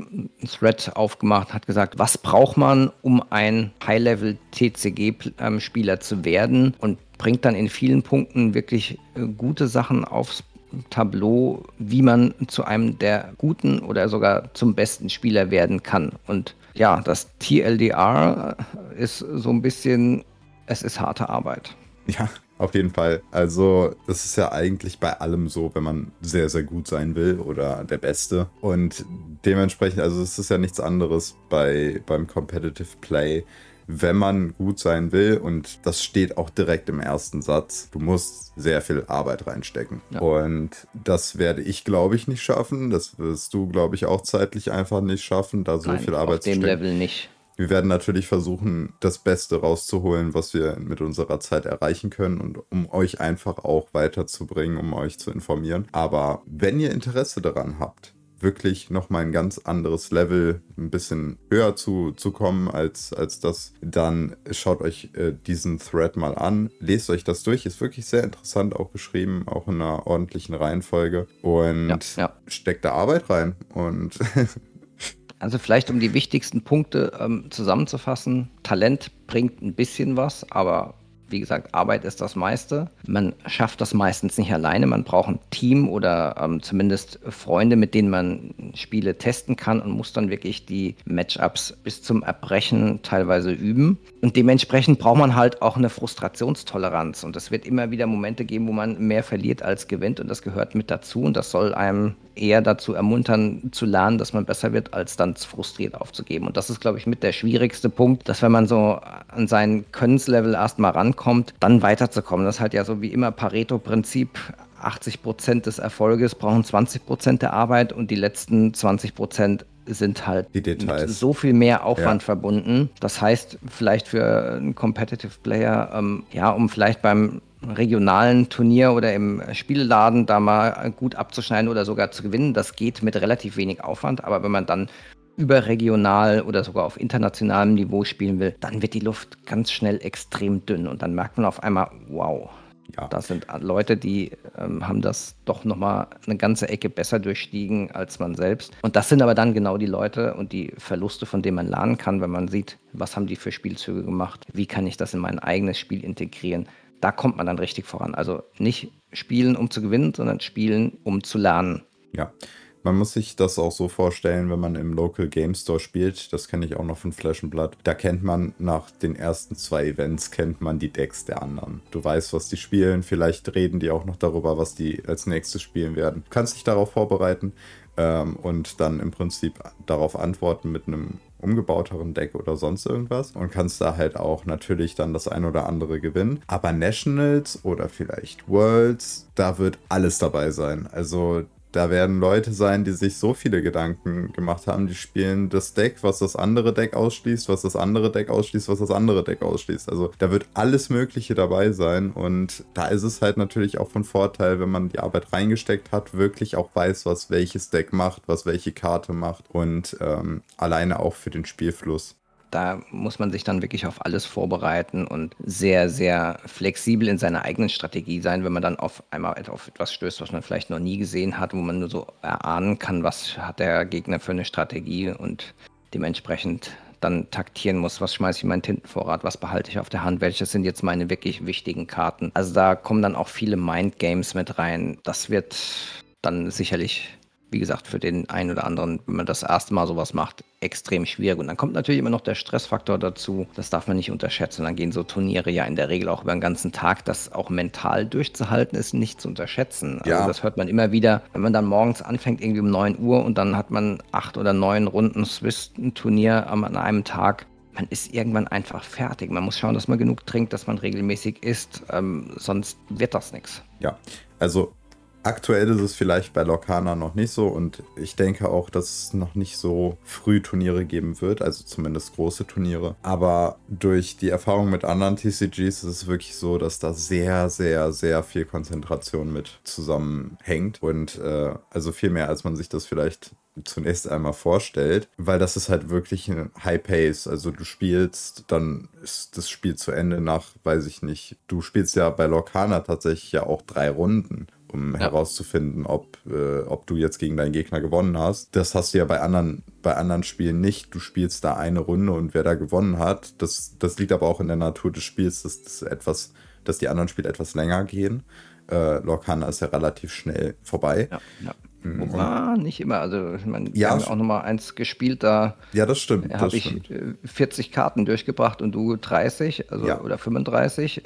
Thread aufgemacht, hat gesagt, was braucht man, um ein High-Level-TCG-Spieler zu werden und bringt dann in vielen Punkten wirklich äh, gute Sachen aufs Tableau, wie man zu einem der guten oder sogar zum besten Spieler werden kann. Und ja, das TLDR ist so ein bisschen, es ist harte Arbeit. Ja, auf jeden Fall. Also, das ist ja eigentlich bei allem so, wenn man sehr, sehr gut sein will oder der Beste. Und dementsprechend, also es ist ja nichts anderes bei, beim Competitive Play wenn man gut sein will. Und das steht auch direkt im ersten Satz. Du musst sehr viel Arbeit reinstecken. Ja. Und das werde ich, glaube ich, nicht schaffen. Das wirst du, glaube ich, auch zeitlich einfach nicht schaffen, da so Nein, viel Arbeit zu stecken. Auf dem Level nicht. Wir werden natürlich versuchen, das Beste rauszuholen, was wir mit unserer Zeit erreichen können und um euch einfach auch weiterzubringen, um euch zu informieren. Aber wenn ihr Interesse daran habt, wirklich nochmal ein ganz anderes Level, ein bisschen höher zu, zu kommen als, als das, dann schaut euch äh, diesen Thread mal an. Lest euch das durch. Ist wirklich sehr interessant auch geschrieben, auch in einer ordentlichen Reihenfolge. Und ja, ja. steckt da Arbeit rein. Und [LAUGHS] Also vielleicht um die wichtigsten Punkte ähm, zusammenzufassen. Talent bringt ein bisschen was, aber Wie gesagt, Arbeit ist das meiste. Man schafft das meistens nicht alleine. Man braucht ein Team oder ähm, zumindest Freunde, mit denen man Spiele testen kann und muss dann wirklich die Matchups bis zum Erbrechen teilweise üben. Und dementsprechend braucht man halt auch eine Frustrationstoleranz. Und es wird immer wieder Momente geben, wo man mehr verliert als gewinnt. Und das gehört mit dazu. Und das soll einem eher dazu ermuntern, zu lernen, dass man besser wird, als dann frustriert aufzugeben. Und das ist, glaube ich, mit der schwierigste Punkt, dass wenn man so an sein Könnenslevel erstmal rankommt, dann weiterzukommen. Das ist halt ja so wie immer Pareto-Prinzip. 80 Prozent des Erfolges brauchen 20 Prozent der Arbeit und die letzten 20 Prozent sind halt mit so viel mehr Aufwand ja. verbunden. Das heißt, vielleicht für einen Competitive Player, ähm, ja, um vielleicht beim regionalen Turnier oder im Spielladen da mal gut abzuschneiden oder sogar zu gewinnen, das geht mit relativ wenig Aufwand. Aber wenn man dann überregional oder sogar auf internationalem Niveau spielen will, dann wird die Luft ganz schnell extrem dünn und dann merkt man auf einmal, wow, ja. Das sind Leute, die ähm, haben das doch nochmal eine ganze Ecke besser durchstiegen als man selbst. Und das sind aber dann genau die Leute und die Verluste, von denen man lernen kann, wenn man sieht, was haben die für Spielzüge gemacht, wie kann ich das in mein eigenes Spiel integrieren. Da kommt man dann richtig voran. Also nicht spielen, um zu gewinnen, sondern spielen, um zu lernen. Ja, man muss sich das auch so vorstellen, wenn man im Local Game Store spielt. Das kenne ich auch noch von Flash Blood. Da kennt man nach den ersten zwei Events kennt man die Decks der anderen. Du weißt, was die spielen. Vielleicht reden die auch noch darüber, was die als nächstes spielen werden. Du kannst dich darauf vorbereiten ähm, und dann im Prinzip darauf antworten mit einem umgebauteren Deck oder sonst irgendwas und kannst da halt auch natürlich dann das ein oder andere gewinnen. Aber Nationals oder vielleicht Worlds, da wird alles dabei sein. Also da werden Leute sein, die sich so viele Gedanken gemacht haben, die spielen das Deck, was das andere Deck ausschließt, was das andere Deck ausschließt, was das andere Deck ausschließt. Also da wird alles Mögliche dabei sein und da ist es halt natürlich auch von Vorteil, wenn man die Arbeit reingesteckt hat, wirklich auch weiß, was welches Deck macht, was welche Karte macht und ähm, alleine auch für den Spielfluss. Da muss man sich dann wirklich auf alles vorbereiten und sehr, sehr flexibel in seiner eigenen Strategie sein, wenn man dann auf einmal auf etwas stößt, was man vielleicht noch nie gesehen hat, wo man nur so erahnen kann, was hat der Gegner für eine Strategie und dementsprechend dann taktieren muss, was schmeiße ich in meinen Tintenvorrat, was behalte ich auf der Hand, welche sind jetzt meine wirklich wichtigen Karten. Also da kommen dann auch viele Mindgames mit rein. Das wird dann sicherlich wie gesagt, für den einen oder anderen, wenn man das erste Mal sowas macht, extrem schwierig. Und dann kommt natürlich immer noch der Stressfaktor dazu. Das darf man nicht unterschätzen. Dann gehen so Turniere ja in der Regel auch über den ganzen Tag. Das auch mental durchzuhalten, ist nicht zu unterschätzen. Also ja. das hört man immer wieder, wenn man dann morgens anfängt, irgendwie um 9 Uhr und dann hat man acht oder neun Runden Swiss-Turnier an einem Tag man ist irgendwann einfach fertig. Man muss schauen, dass man genug trinkt, dass man regelmäßig isst, ähm, sonst wird das nichts. Ja, also Aktuell ist es vielleicht bei Lorcana noch nicht so und ich denke auch, dass es noch nicht so früh Turniere geben wird, also zumindest große Turniere. Aber durch die Erfahrung mit anderen TCGs ist es wirklich so, dass da sehr, sehr, sehr viel Konzentration mit zusammenhängt und äh, also viel mehr, als man sich das vielleicht zunächst einmal vorstellt, weil das ist halt wirklich ein High Pace. Also du spielst, dann ist das Spiel zu Ende nach, weiß ich nicht, du spielst ja bei Lorcana tatsächlich ja auch drei Runden um ja. herauszufinden, ob, äh, ob du jetzt gegen deinen Gegner gewonnen hast. Das hast du ja bei anderen, bei anderen Spielen nicht. Du spielst da eine Runde und wer da gewonnen hat, das, das liegt aber auch in der Natur des Spiels, dass, das etwas, dass die anderen Spiele etwas länger gehen. Äh, Lorcana ist ja relativ schnell vorbei. Ja, ja. War nicht immer. Also, ich meine, ja, wir haben auch nochmal eins gespielt, da ja, das stimmt. habe ich 40 äh, Karten durchgebracht und du 30 also, ja. oder 35.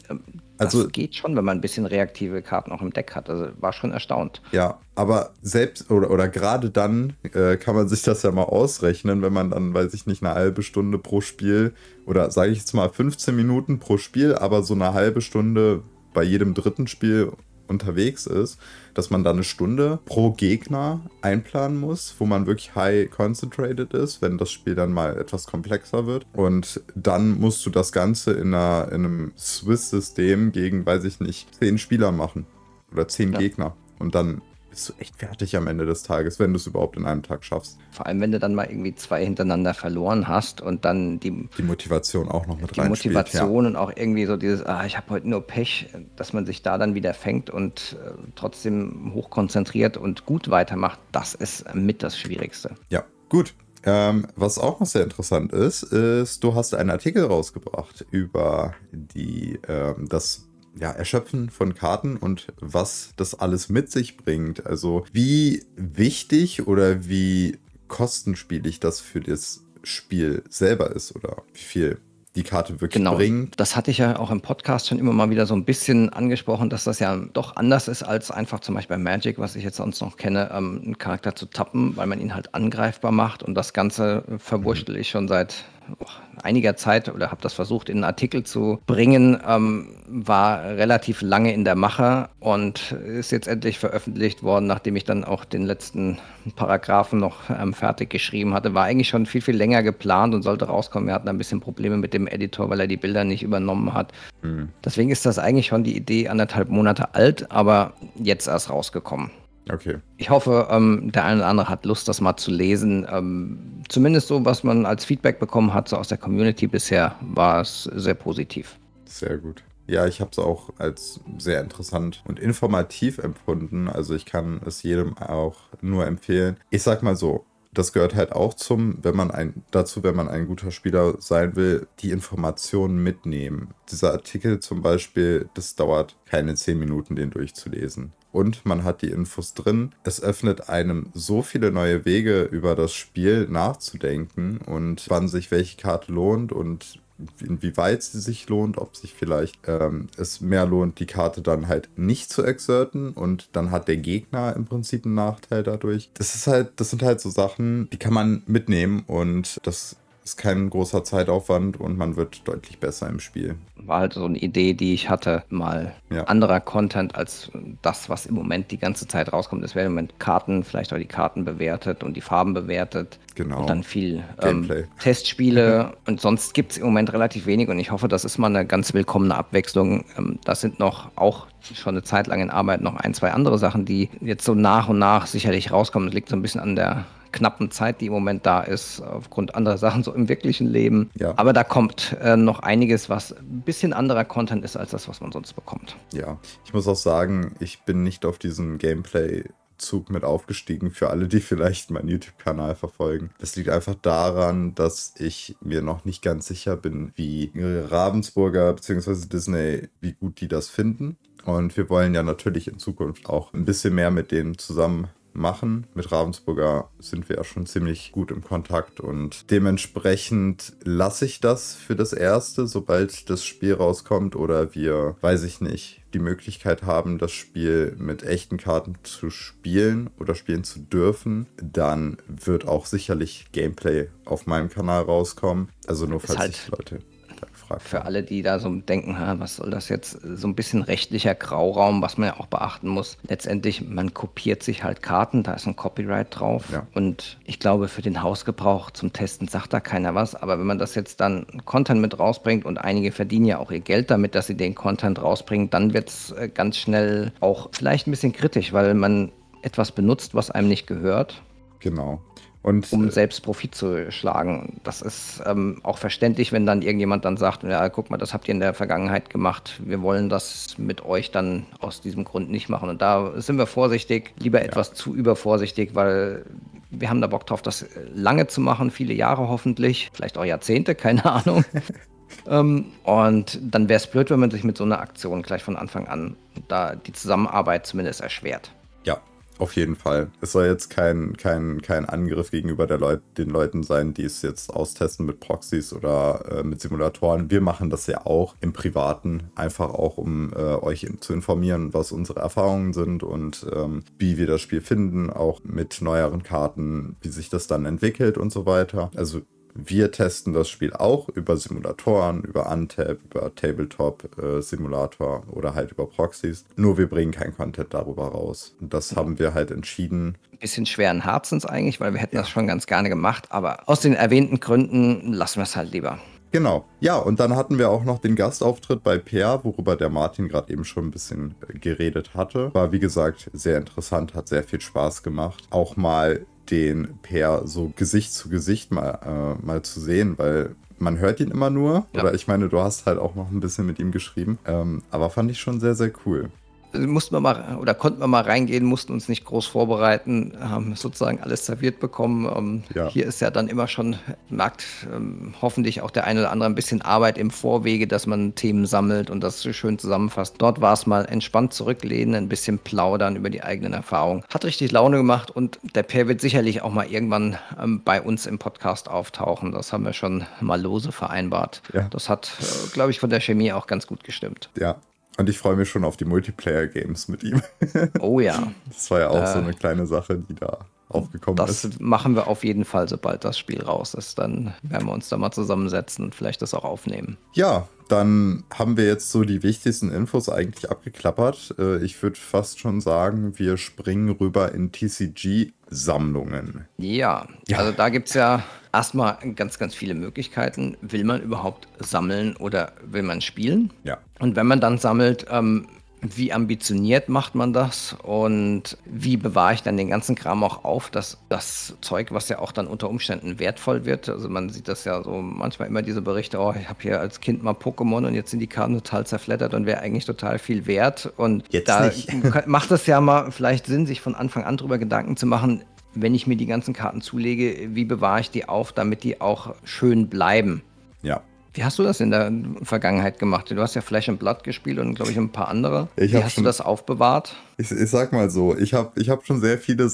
Ähm, das also, geht schon, wenn man ein bisschen reaktive Karten auch im Deck hat. Also war schon erstaunt. Ja, aber selbst oder, oder gerade dann äh, kann man sich das ja mal ausrechnen, wenn man dann, weiß ich nicht, eine halbe Stunde pro Spiel oder sage ich jetzt mal 15 Minuten pro Spiel, aber so eine halbe Stunde bei jedem dritten Spiel unterwegs ist, dass man da eine Stunde pro Gegner einplanen muss, wo man wirklich high concentrated ist, wenn das Spiel dann mal etwas komplexer wird. Und dann musst du das Ganze in, einer, in einem Swiss-System gegen, weiß ich nicht, zehn Spieler machen. Oder zehn ja. Gegner. Und dann bist du echt fertig am Ende des Tages, wenn du es überhaupt in einem Tag schaffst. Vor allem, wenn du dann mal irgendwie zwei hintereinander verloren hast und dann die, die Motivation auch noch mit Die Motivation ja. und auch irgendwie so dieses, ah, ich habe heute nur Pech, dass man sich da dann wieder fängt und äh, trotzdem hochkonzentriert und gut weitermacht, das ist mit das Schwierigste. Ja, gut. Ähm, was auch noch sehr interessant ist, ist, du hast einen Artikel rausgebracht über die, ähm, das ja, Erschöpfen von Karten und was das alles mit sich bringt. Also wie wichtig oder wie kostenspielig das für das Spiel selber ist oder wie viel die Karte wirklich genau. bringt. Das hatte ich ja auch im Podcast schon immer mal wieder so ein bisschen angesprochen, dass das ja doch anders ist als einfach zum Beispiel bei Magic, was ich jetzt sonst noch kenne, ähm, einen Charakter zu tappen, weil man ihn halt angreifbar macht und das Ganze verwurschtel ich schon seit einiger Zeit oder habe das versucht in einen Artikel zu bringen, ähm, war relativ lange in der Mache und ist jetzt endlich veröffentlicht worden, nachdem ich dann auch den letzten Paragraphen noch ähm, fertig geschrieben hatte. War eigentlich schon viel, viel länger geplant und sollte rauskommen. Wir hatten ein bisschen Probleme mit dem Editor, weil er die Bilder nicht übernommen hat. Mhm. Deswegen ist das eigentlich schon die Idee anderthalb Monate alt, aber jetzt erst rausgekommen. Okay. Ich hoffe, ähm, der eine oder andere hat Lust, das mal zu lesen. Ähm, zumindest so, was man als Feedback bekommen hat, so aus der Community bisher, war es sehr positiv. Sehr gut. Ja, ich habe es auch als sehr interessant und informativ empfunden. Also ich kann es jedem auch nur empfehlen. Ich sag mal so, das gehört halt auch zum, wenn man ein, dazu, wenn man ein guter Spieler sein will, die Informationen mitnehmen. Dieser Artikel zum Beispiel, das dauert keine zehn Minuten, den durchzulesen und man hat die Infos drin. Es öffnet einem so viele neue Wege über das Spiel nachzudenken und wann sich welche Karte lohnt und inwieweit sie sich lohnt, ob sich vielleicht ähm, es mehr lohnt, die Karte dann halt nicht zu exerten und dann hat der Gegner im Prinzip einen Nachteil dadurch. Das ist halt, das sind halt so Sachen, die kann man mitnehmen und das ist kein großer Zeitaufwand und man wird deutlich besser im Spiel. War halt so eine Idee, die ich hatte, mal ja. anderer Content als das, was im Moment die ganze Zeit rauskommt. Es werden im Moment Karten, vielleicht auch die Karten bewertet und die Farben bewertet. Genau. Und dann viel ähm, [LAUGHS] Testspiele und sonst gibt es im Moment relativ wenig und ich hoffe, das ist mal eine ganz willkommene Abwechslung. Ähm, das sind noch auch schon eine Zeit lang in Arbeit noch ein, zwei andere Sachen, die jetzt so nach und nach sicherlich rauskommen. Das liegt so ein bisschen an der knappen Zeit, die im Moment da ist, aufgrund anderer Sachen so im wirklichen Leben. Ja. Aber da kommt äh, noch einiges, was ein bisschen anderer Content ist als das, was man sonst bekommt. Ja, ich muss auch sagen, ich bin nicht auf diesen Gameplay Zug mit aufgestiegen für alle, die vielleicht meinen YouTube-Kanal verfolgen. Das liegt einfach daran, dass ich mir noch nicht ganz sicher bin, wie Ravensburger bzw. Disney, wie gut die das finden. Und wir wollen ja natürlich in Zukunft auch ein bisschen mehr mit denen zusammen machen. Mit Ravensburger sind wir ja schon ziemlich gut im Kontakt und dementsprechend lasse ich das für das Erste, sobald das Spiel rauskommt oder wir, weiß ich nicht, die Möglichkeit haben, das Spiel mit echten Karten zu spielen oder spielen zu dürfen, dann wird auch sicherlich Gameplay auf meinem Kanal rauskommen. Also nur falls halt sich Leute gefragt. Für alle, die da so denken, was soll das jetzt? So ein bisschen rechtlicher Grauraum, was man ja auch beachten muss. Letztendlich, man kopiert sich halt Karten, da ist ein Copyright drauf. Ja. Und ich glaube, für den Hausgebrauch zum Testen sagt da keiner was. Aber wenn man das jetzt dann Content mit rausbringt und einige verdienen ja auch ihr Geld damit, dass sie den Content rausbringen, dann wird es äh, ganz schnell auch vielleicht ein bisschen kritisch, weil man etwas benutzt, was einem nicht gehört. Genau. Und, um äh, selbst Profit zu schlagen. Das ist ähm, auch verständlich, wenn dann irgendjemand dann sagt, ja, guck mal, das habt ihr in der Vergangenheit gemacht, wir wollen das mit euch dann aus diesem Grund nicht machen. Und da sind wir vorsichtig, lieber ja. etwas zu übervorsichtig, weil wir haben da Bock drauf, das lange zu machen, viele Jahre hoffentlich, vielleicht auch Jahrzehnte, [LAUGHS] keine Ahnung. [LAUGHS] ähm, und dann wäre es blöd, wenn man sich mit so einer Aktion gleich von Anfang an da die Zusammenarbeit zumindest erschwert. Ja, auf jeden Fall. Es soll jetzt kein, kein, kein Angriff gegenüber Leut den Leuten sein, die es jetzt austesten mit Proxys oder äh, mit Simulatoren. Wir machen das ja auch im Privaten, einfach auch, um äh, euch zu informieren, was unsere Erfahrungen sind und ähm, wie wir das Spiel finden, auch mit neueren Karten, wie sich das dann entwickelt und so weiter. Also wir testen das Spiel auch über Simulatoren, über Untap, über Tabletop-Simulator äh, oder halt über Proxys. Nur wir bringen kein Content darüber raus. Und das haben wir halt entschieden. Bisschen schweren Herzens eigentlich, weil wir hätten ja. das schon ganz gerne gemacht. Aber aus den erwähnten Gründen lassen wir es halt lieber. Genau. Ja, und dann hatten wir auch noch den Gastauftritt bei Peer, worüber der Martin gerade eben schon ein bisschen geredet hatte. War wie gesagt sehr interessant, hat sehr viel Spaß gemacht. Auch mal den Per so Gesicht zu Gesicht mal, äh, mal zu sehen, weil man hört ihn immer nur. Ja. Oder ich meine, du hast halt auch noch ein bisschen mit ihm geschrieben. Ähm, aber fand ich schon sehr, sehr cool. Mussten wir mal oder konnten wir mal reingehen, mussten uns nicht groß vorbereiten, haben sozusagen alles serviert bekommen. Ähm, ja. Hier ist ja dann immer schon, merkt ähm, hoffentlich auch der eine oder andere ein bisschen Arbeit im Vorwege, dass man Themen sammelt und das schön zusammenfasst. Dort war es mal entspannt zurücklehnen, ein bisschen plaudern über die eigenen Erfahrungen. Hat richtig Laune gemacht und der Per wird sicherlich auch mal irgendwann ähm, bei uns im Podcast auftauchen. Das haben wir schon mal lose vereinbart. Ja. Das hat, äh, glaube ich, von der Chemie auch ganz gut gestimmt. Ja, und ich freue mich schon auf die Multiplayer-Games mit ihm. Oh ja. [LAUGHS] Das war ja auch äh, so eine kleine Sache, die da aufgekommen das ist. Das machen wir auf jeden Fall, sobald das Spiel raus ist. Dann werden wir uns da mal zusammensetzen und vielleicht das auch aufnehmen. Ja, dann haben wir jetzt so die wichtigsten Infos eigentlich abgeklappert. Äh, ich würde fast schon sagen, wir springen rüber in TCG-Sammlungen. Ja, ja, also da gibt es ja erstmal ganz, ganz viele Möglichkeiten. Will man überhaupt sammeln oder will man spielen? Ja. Und wenn man dann sammelt, ähm, wie ambitioniert macht man das? Und wie bewahre ich dann den ganzen Kram auch auf, dass das Zeug, was ja auch dann unter Umständen wertvoll wird, also man sieht das ja so manchmal immer diese Berichte, oh, ich habe hier als Kind mal Pokémon und jetzt sind die Karten total zerfleddert und wäre eigentlich total viel wert. Und jetzt da [LAUGHS] macht es ja mal vielleicht Sinn, sich von Anfang an darüber Gedanken zu machen, wenn ich mir die ganzen Karten zulege, wie bewahre ich die auf, damit die auch schön bleiben. Wie hast du das in der Vergangenheit gemacht? Du hast ja Flash and Blood gespielt und, glaube ich, ein paar andere. Ich Wie hast schon, du das aufbewahrt? Ich, ich sag mal so, ich habe ich hab schon sehr viele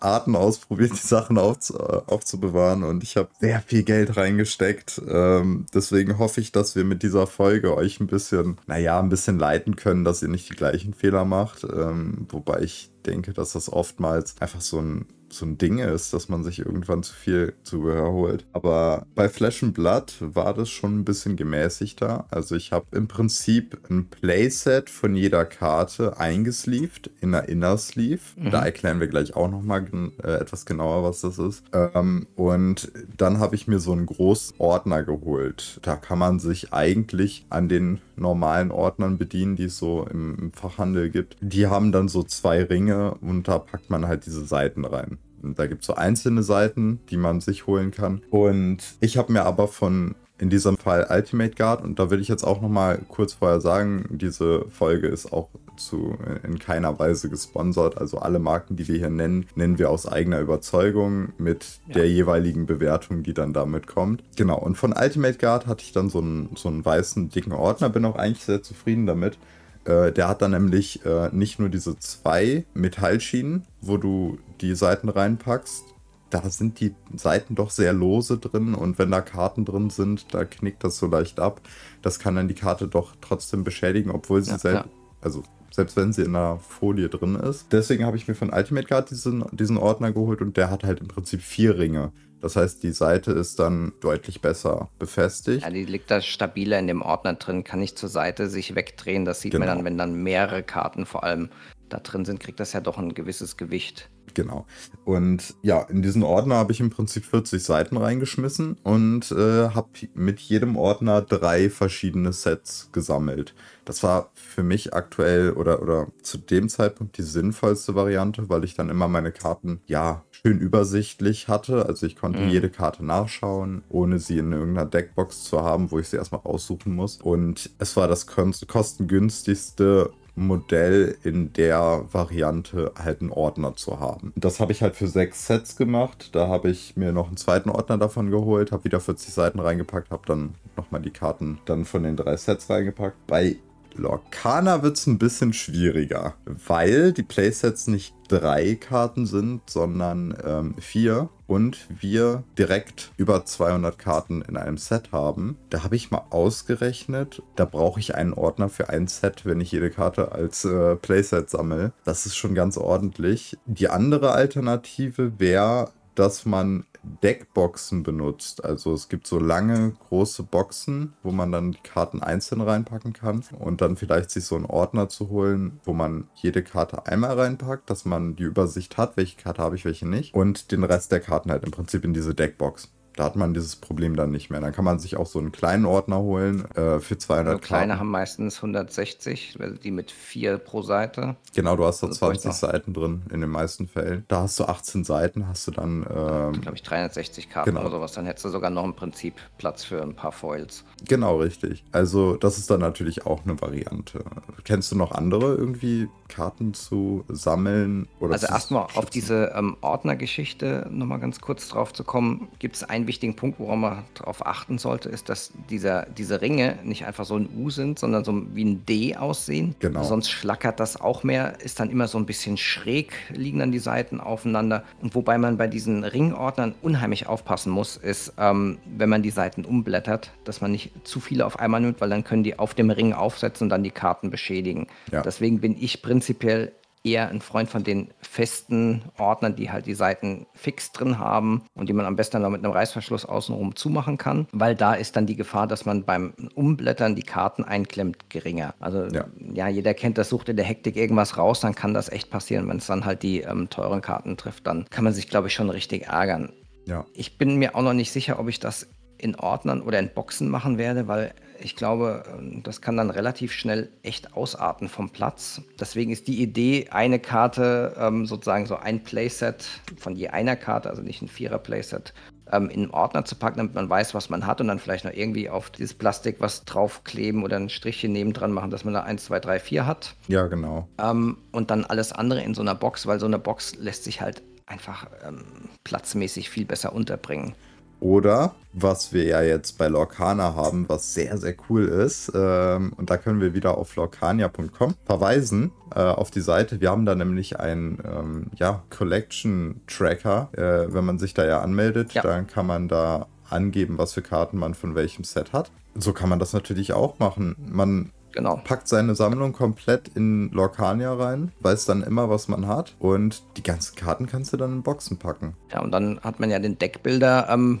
Arten ausprobiert, die Sachen aufzu, aufzubewahren und ich habe sehr viel Geld reingesteckt. Ähm, deswegen hoffe ich, dass wir mit dieser Folge euch ein bisschen, naja, ein bisschen leiten können, dass ihr nicht die gleichen Fehler macht. Ähm, wobei ich denke, dass das oftmals einfach so ein so ein Ding ist, dass man sich irgendwann zu viel Zubehör holt. Aber bei Flash and Blood war das schon ein bisschen gemäßigter. Also ich habe im Prinzip ein Playset von jeder Karte eingesleeved in einer Inner Sleeve. Mhm. Da erklären wir gleich auch nochmal äh, etwas genauer, was das ist. Ähm, und dann habe ich mir so einen großen Ordner geholt. Da kann man sich eigentlich an den normalen Ordnern bedienen, die es so im, im Fachhandel gibt. Die haben dann so zwei Ringe und da packt man halt diese Seiten rein. Da gibt es so einzelne Seiten, die man sich holen kann. Und ich habe mir aber von in diesem Fall Ultimate Guard und da will ich jetzt auch noch mal kurz vorher sagen, diese Folge ist auch zu in keiner Weise gesponsert. Also alle Marken, die wir hier nennen, nennen wir aus eigener Überzeugung mit ja. der jeweiligen Bewertung, die dann damit kommt. Genau. Und von Ultimate Guard hatte ich dann so einen, so einen weißen dicken Ordner, bin auch eigentlich sehr zufrieden damit. Äh, der hat dann nämlich äh, nicht nur diese zwei Metallschienen, wo du die Seiten reinpackst. Da sind die Seiten doch sehr lose drin und wenn da Karten drin sind, da knickt das so leicht ab. Das kann dann die Karte doch trotzdem beschädigen, obwohl sie ja, selbst, also selbst wenn sie in der Folie drin ist. Deswegen habe ich mir von Ultimate Guard diesen, diesen Ordner geholt und der hat halt im Prinzip vier Ringe. Das heißt, die Seite ist dann deutlich besser befestigt. Ja, die liegt da stabiler in dem Ordner drin, kann nicht zur Seite sich wegdrehen. Das sieht genau. man dann, wenn dann mehrere Karten vor allem da drin sind, kriegt das ja doch ein gewisses Gewicht. Genau. Und ja, in diesen Ordner habe ich im Prinzip 40 Seiten reingeschmissen und äh, habe mit jedem Ordner drei verschiedene Sets gesammelt. Das war für mich aktuell oder, oder zu dem Zeitpunkt die sinnvollste Variante, weil ich dann immer meine Karten ja schön übersichtlich hatte. Also ich konnte mhm. jede Karte nachschauen, ohne sie in irgendeiner Deckbox zu haben, wo ich sie erstmal aussuchen muss. Und es war das kostengünstigste Modell in der Variante halt einen Ordner zu haben. Das habe ich halt für sechs Sets gemacht. Da habe ich mir noch einen zweiten Ordner davon geholt, habe wieder 40 Seiten reingepackt, habe dann nochmal die Karten dann von den drei Sets reingepackt. Bei Lorcana wird es ein bisschen schwieriger, weil die Playsets nicht drei Karten sind, sondern ähm, vier und wir direkt über 200 Karten in einem Set haben. Da habe ich mal ausgerechnet, da brauche ich einen Ordner für ein Set, wenn ich jede Karte als äh, Playset sammle. Das ist schon ganz ordentlich. Die andere Alternative wäre, dass man Deckboxen benutzt. Also es gibt so lange, große Boxen, wo man dann die Karten einzeln reinpacken kann und dann vielleicht sich so einen Ordner zu holen, wo man jede Karte einmal reinpackt, dass man die Übersicht hat, welche Karte habe ich, welche nicht und den Rest der Karten halt im Prinzip in diese Deckbox. Da hat man dieses Problem dann nicht mehr. Dann kann man sich auch so einen kleinen Ordner holen äh, für 200 also Kleine haben meistens 160, die mit vier pro Seite. Genau, du hast da 20 also Seiten drin in den meisten Fällen. Da hast du 18 Seiten, hast du dann. Ähm, glaube ich, 360 Karten genau. oder sowas. Dann hättest du sogar noch im Prinzip Platz für ein paar Foils. Genau, richtig. Also, das ist dann natürlich auch eine Variante. Kennst du noch andere irgendwie Karten zu sammeln? Oder also, erstmal auf diese ähm, Ordnergeschichte nochmal ganz kurz drauf zu kommen, gibt es einen wichtigen Punkt, worauf man darauf achten sollte, ist, dass dieser, diese Ringe nicht einfach so ein U sind, sondern so wie ein D aussehen. Genau. Sonst schlackert das auch mehr, ist dann immer so ein bisschen schräg, liegen dann die Seiten aufeinander. Und wobei man bei diesen Ringordnern unheimlich aufpassen muss, ist, ähm, wenn man die Seiten umblättert, dass man nicht zu viele auf einmal nimmt, weil dann können die auf dem Ring aufsetzen und dann die Karten beschädigen. Ja. Deswegen bin ich prinzipiell eher ein Freund von den festen Ordnern, die halt die Seiten fix drin haben und die man am besten dann mit einem Reißverschluss außenrum zumachen kann, weil da ist dann die Gefahr, dass man beim Umblättern die Karten einklemmt, geringer. Also ja, ja jeder kennt das, sucht in der Hektik irgendwas raus, dann kann das echt passieren. Wenn es dann halt die ähm, teuren Karten trifft, dann kann man sich, glaube ich, schon richtig ärgern. Ja. Ich bin mir auch noch nicht sicher, ob ich das in Ordnern oder in Boxen machen werde, weil ich glaube, das kann dann relativ schnell echt ausarten vom Platz. Deswegen ist die Idee, eine Karte, ähm, sozusagen so ein Playset von je einer Karte, also nicht ein Vierer-Playset, ähm, in einen Ordner zu packen, damit man weiß, was man hat und dann vielleicht noch irgendwie auf dieses Plastik was draufkleben oder ein Strichchen nebendran machen, dass man da 1, 2, 3, 4 hat. Ja, genau. Ähm, und dann alles andere in so einer Box, weil so eine Box lässt sich halt einfach ähm, platzmäßig viel besser unterbringen. Oder was wir ja jetzt bei Lorcana haben, was sehr, sehr cool ist. Ähm, und da können wir wieder auf lorcania.com verweisen äh, auf die Seite. Wir haben da nämlich einen ähm, ja, Collection-Tracker. Äh, wenn man sich da ja anmeldet, ja. dann kann man da angeben, was für Karten man von welchem Set hat. So kann man das natürlich auch machen. Man Genau. Packt seine Sammlung komplett in Lorcania rein, weiß dann immer, was man hat und die ganzen Karten kannst du dann in Boxen packen. Ja, und dann hat man ja den Deckbilder ähm,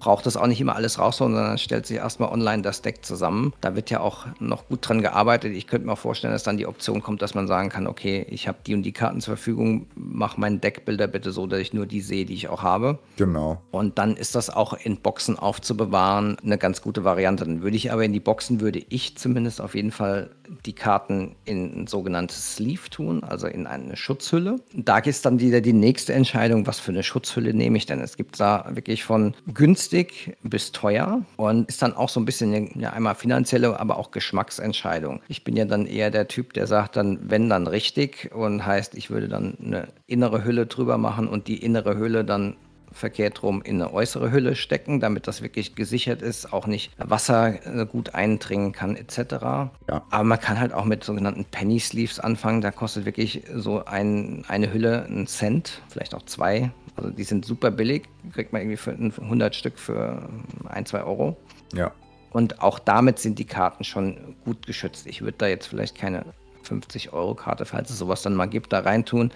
braucht das auch nicht immer alles raus, sondern stellt sich erstmal online das Deck zusammen. Da wird ja auch noch gut dran gearbeitet. Ich könnte mir auch vorstellen, dass dann die Option kommt, dass man sagen kann, okay, ich habe die und die Karten zur Verfügung, mach meinen Deckbilder bitte so, dass ich nur die sehe, die ich auch habe. Genau. Und dann ist das auch in Boxen aufzubewahren eine ganz gute Variante. Dann würde ich aber in die Boxen, würde ich zumindest auf jeden Fall die Karten in ein sogenanntes Sleeve tun, also in eine Schutzhülle. Da ist dann wieder die nächste Entscheidung, was für eine Schutzhülle nehme ich denn? Es gibt da wirklich von günstig bis teuer und ist dann auch so ein bisschen ja, einmal finanzielle, aber auch Geschmacksentscheidung. Ich bin ja dann eher der Typ, der sagt dann, wenn dann richtig und heißt, ich würde dann eine innere Hülle drüber machen und die innere Hülle dann verkehrt rum in eine äußere Hülle stecken, damit das wirklich gesichert ist, auch nicht Wasser äh, gut eindringen kann etc. Ja. Aber man kann halt auch mit sogenannten Penny Sleeves anfangen. Da kostet wirklich so ein, eine Hülle einen Cent, vielleicht auch zwei. Also die sind super billig, kriegt man irgendwie für 100 Stück für ein, zwei Euro. Ja. Und auch damit sind die Karten schon gut geschützt. Ich würde da jetzt vielleicht keine 50 Euro Karte, falls es sowas dann mal gibt, da reintun.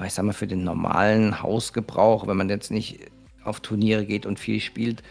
Aber ich sag mal, für den normalen Hausgebrauch, wenn man jetzt nicht auf Turniere geht und viel spielt,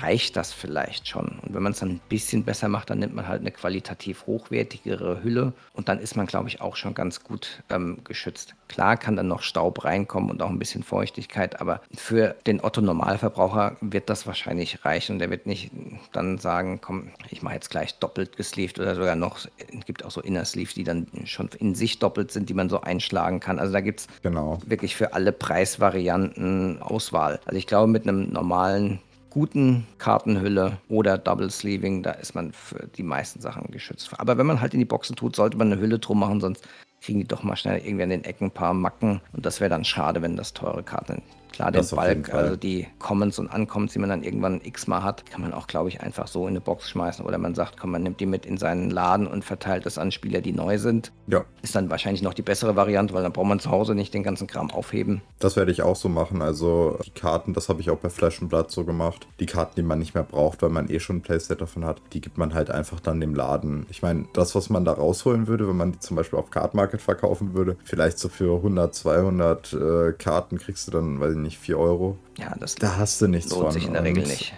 reicht das vielleicht schon. Und wenn man es dann ein bisschen besser macht, dann nimmt man halt eine qualitativ hochwertigere Hülle und dann ist man, glaube ich, auch schon ganz gut ähm, geschützt. Klar kann dann noch Staub reinkommen und auch ein bisschen Feuchtigkeit, aber für den Otto-Normalverbraucher wird das wahrscheinlich reichen und der wird nicht dann sagen, komm, ich mache jetzt gleich doppelt gesleeved oder sogar noch, es gibt auch so Inner Sleeves, die dann schon in sich doppelt sind, die man so einschlagen kann. Also da gibt es genau. wirklich für alle Preisvarianten Auswahl. Also ich glaube, mit einem normalen guten Kartenhülle oder Double Sleeving, da ist man für die meisten Sachen geschützt. Aber wenn man halt in die Boxen tut, sollte man eine Hülle drum machen, sonst kriegen die doch mal schnell irgendwie an den Ecken ein paar Macken. Und das wäre dann schade, wenn das teure Karten Klar, den Balk, also die Commons und Uncommons, die man dann irgendwann x-mal hat, kann man auch, glaube ich, einfach so in eine Box schmeißen. Oder man sagt, komm, man nimmt die mit in seinen Laden und verteilt das an Spieler, die neu sind. Ja. Ist dann wahrscheinlich noch die bessere Variante, weil dann braucht man zu Hause nicht den ganzen Kram aufheben. Das werde ich auch so machen. Also die Karten, das habe ich auch bei Flash und Blood so gemacht. Die Karten, die man nicht mehr braucht, weil man eh schon ein Playset davon hat, die gibt man halt einfach dann dem Laden. Ich meine, das, was man da rausholen würde, wenn man die zum Beispiel auf Card Market verkaufen würde, vielleicht so für 100, 200 äh, Karten kriegst du dann, weiß ich nicht, 4 Euro. Ja, das da hast du nichts lohnt von. sich in der Regel nicht.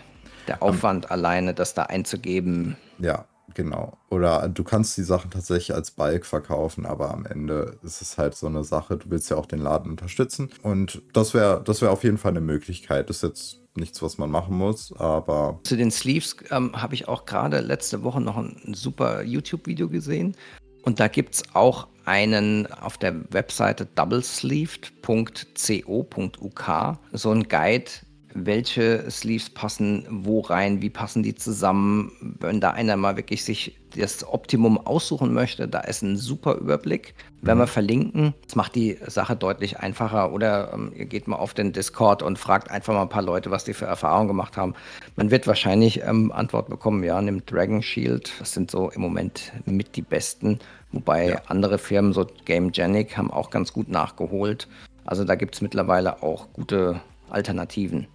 Der Aufwand um, alleine, das da einzugeben. Ja, Genau. Oder du kannst die Sachen tatsächlich als Bulk verkaufen, aber am Ende ist es halt so eine Sache. Du willst ja auch den Laden unterstützen. Und das wäre das wär auf jeden Fall eine Möglichkeit. Das ist jetzt nichts, was man machen muss, aber. Zu den Sleeves ähm, habe ich auch gerade letzte Woche noch ein, ein super YouTube-Video gesehen. Und da gibt es auch einen auf der Webseite doublesleeved.co.uk so ein Guide, welche Sleeves passen wo rein, wie passen die zusammen. Wenn da einer mal wirklich sich das Optimum aussuchen möchte, da ist ein super Überblick. Wenn wir mhm. verlinken, das macht die Sache deutlich einfacher. Oder ähm, ihr geht mal auf den Discord und fragt einfach mal ein paar Leute, was die für Erfahrungen gemacht haben. Man wird wahrscheinlich ähm, Antwort bekommen, ja, nimmt Dragon Shield. Das sind so im Moment mit die besten. Wobei ja. andere Firmen, so Game Genic, haben auch ganz gut nachgeholt. Also da gibt es mittlerweile auch gute Alternativen.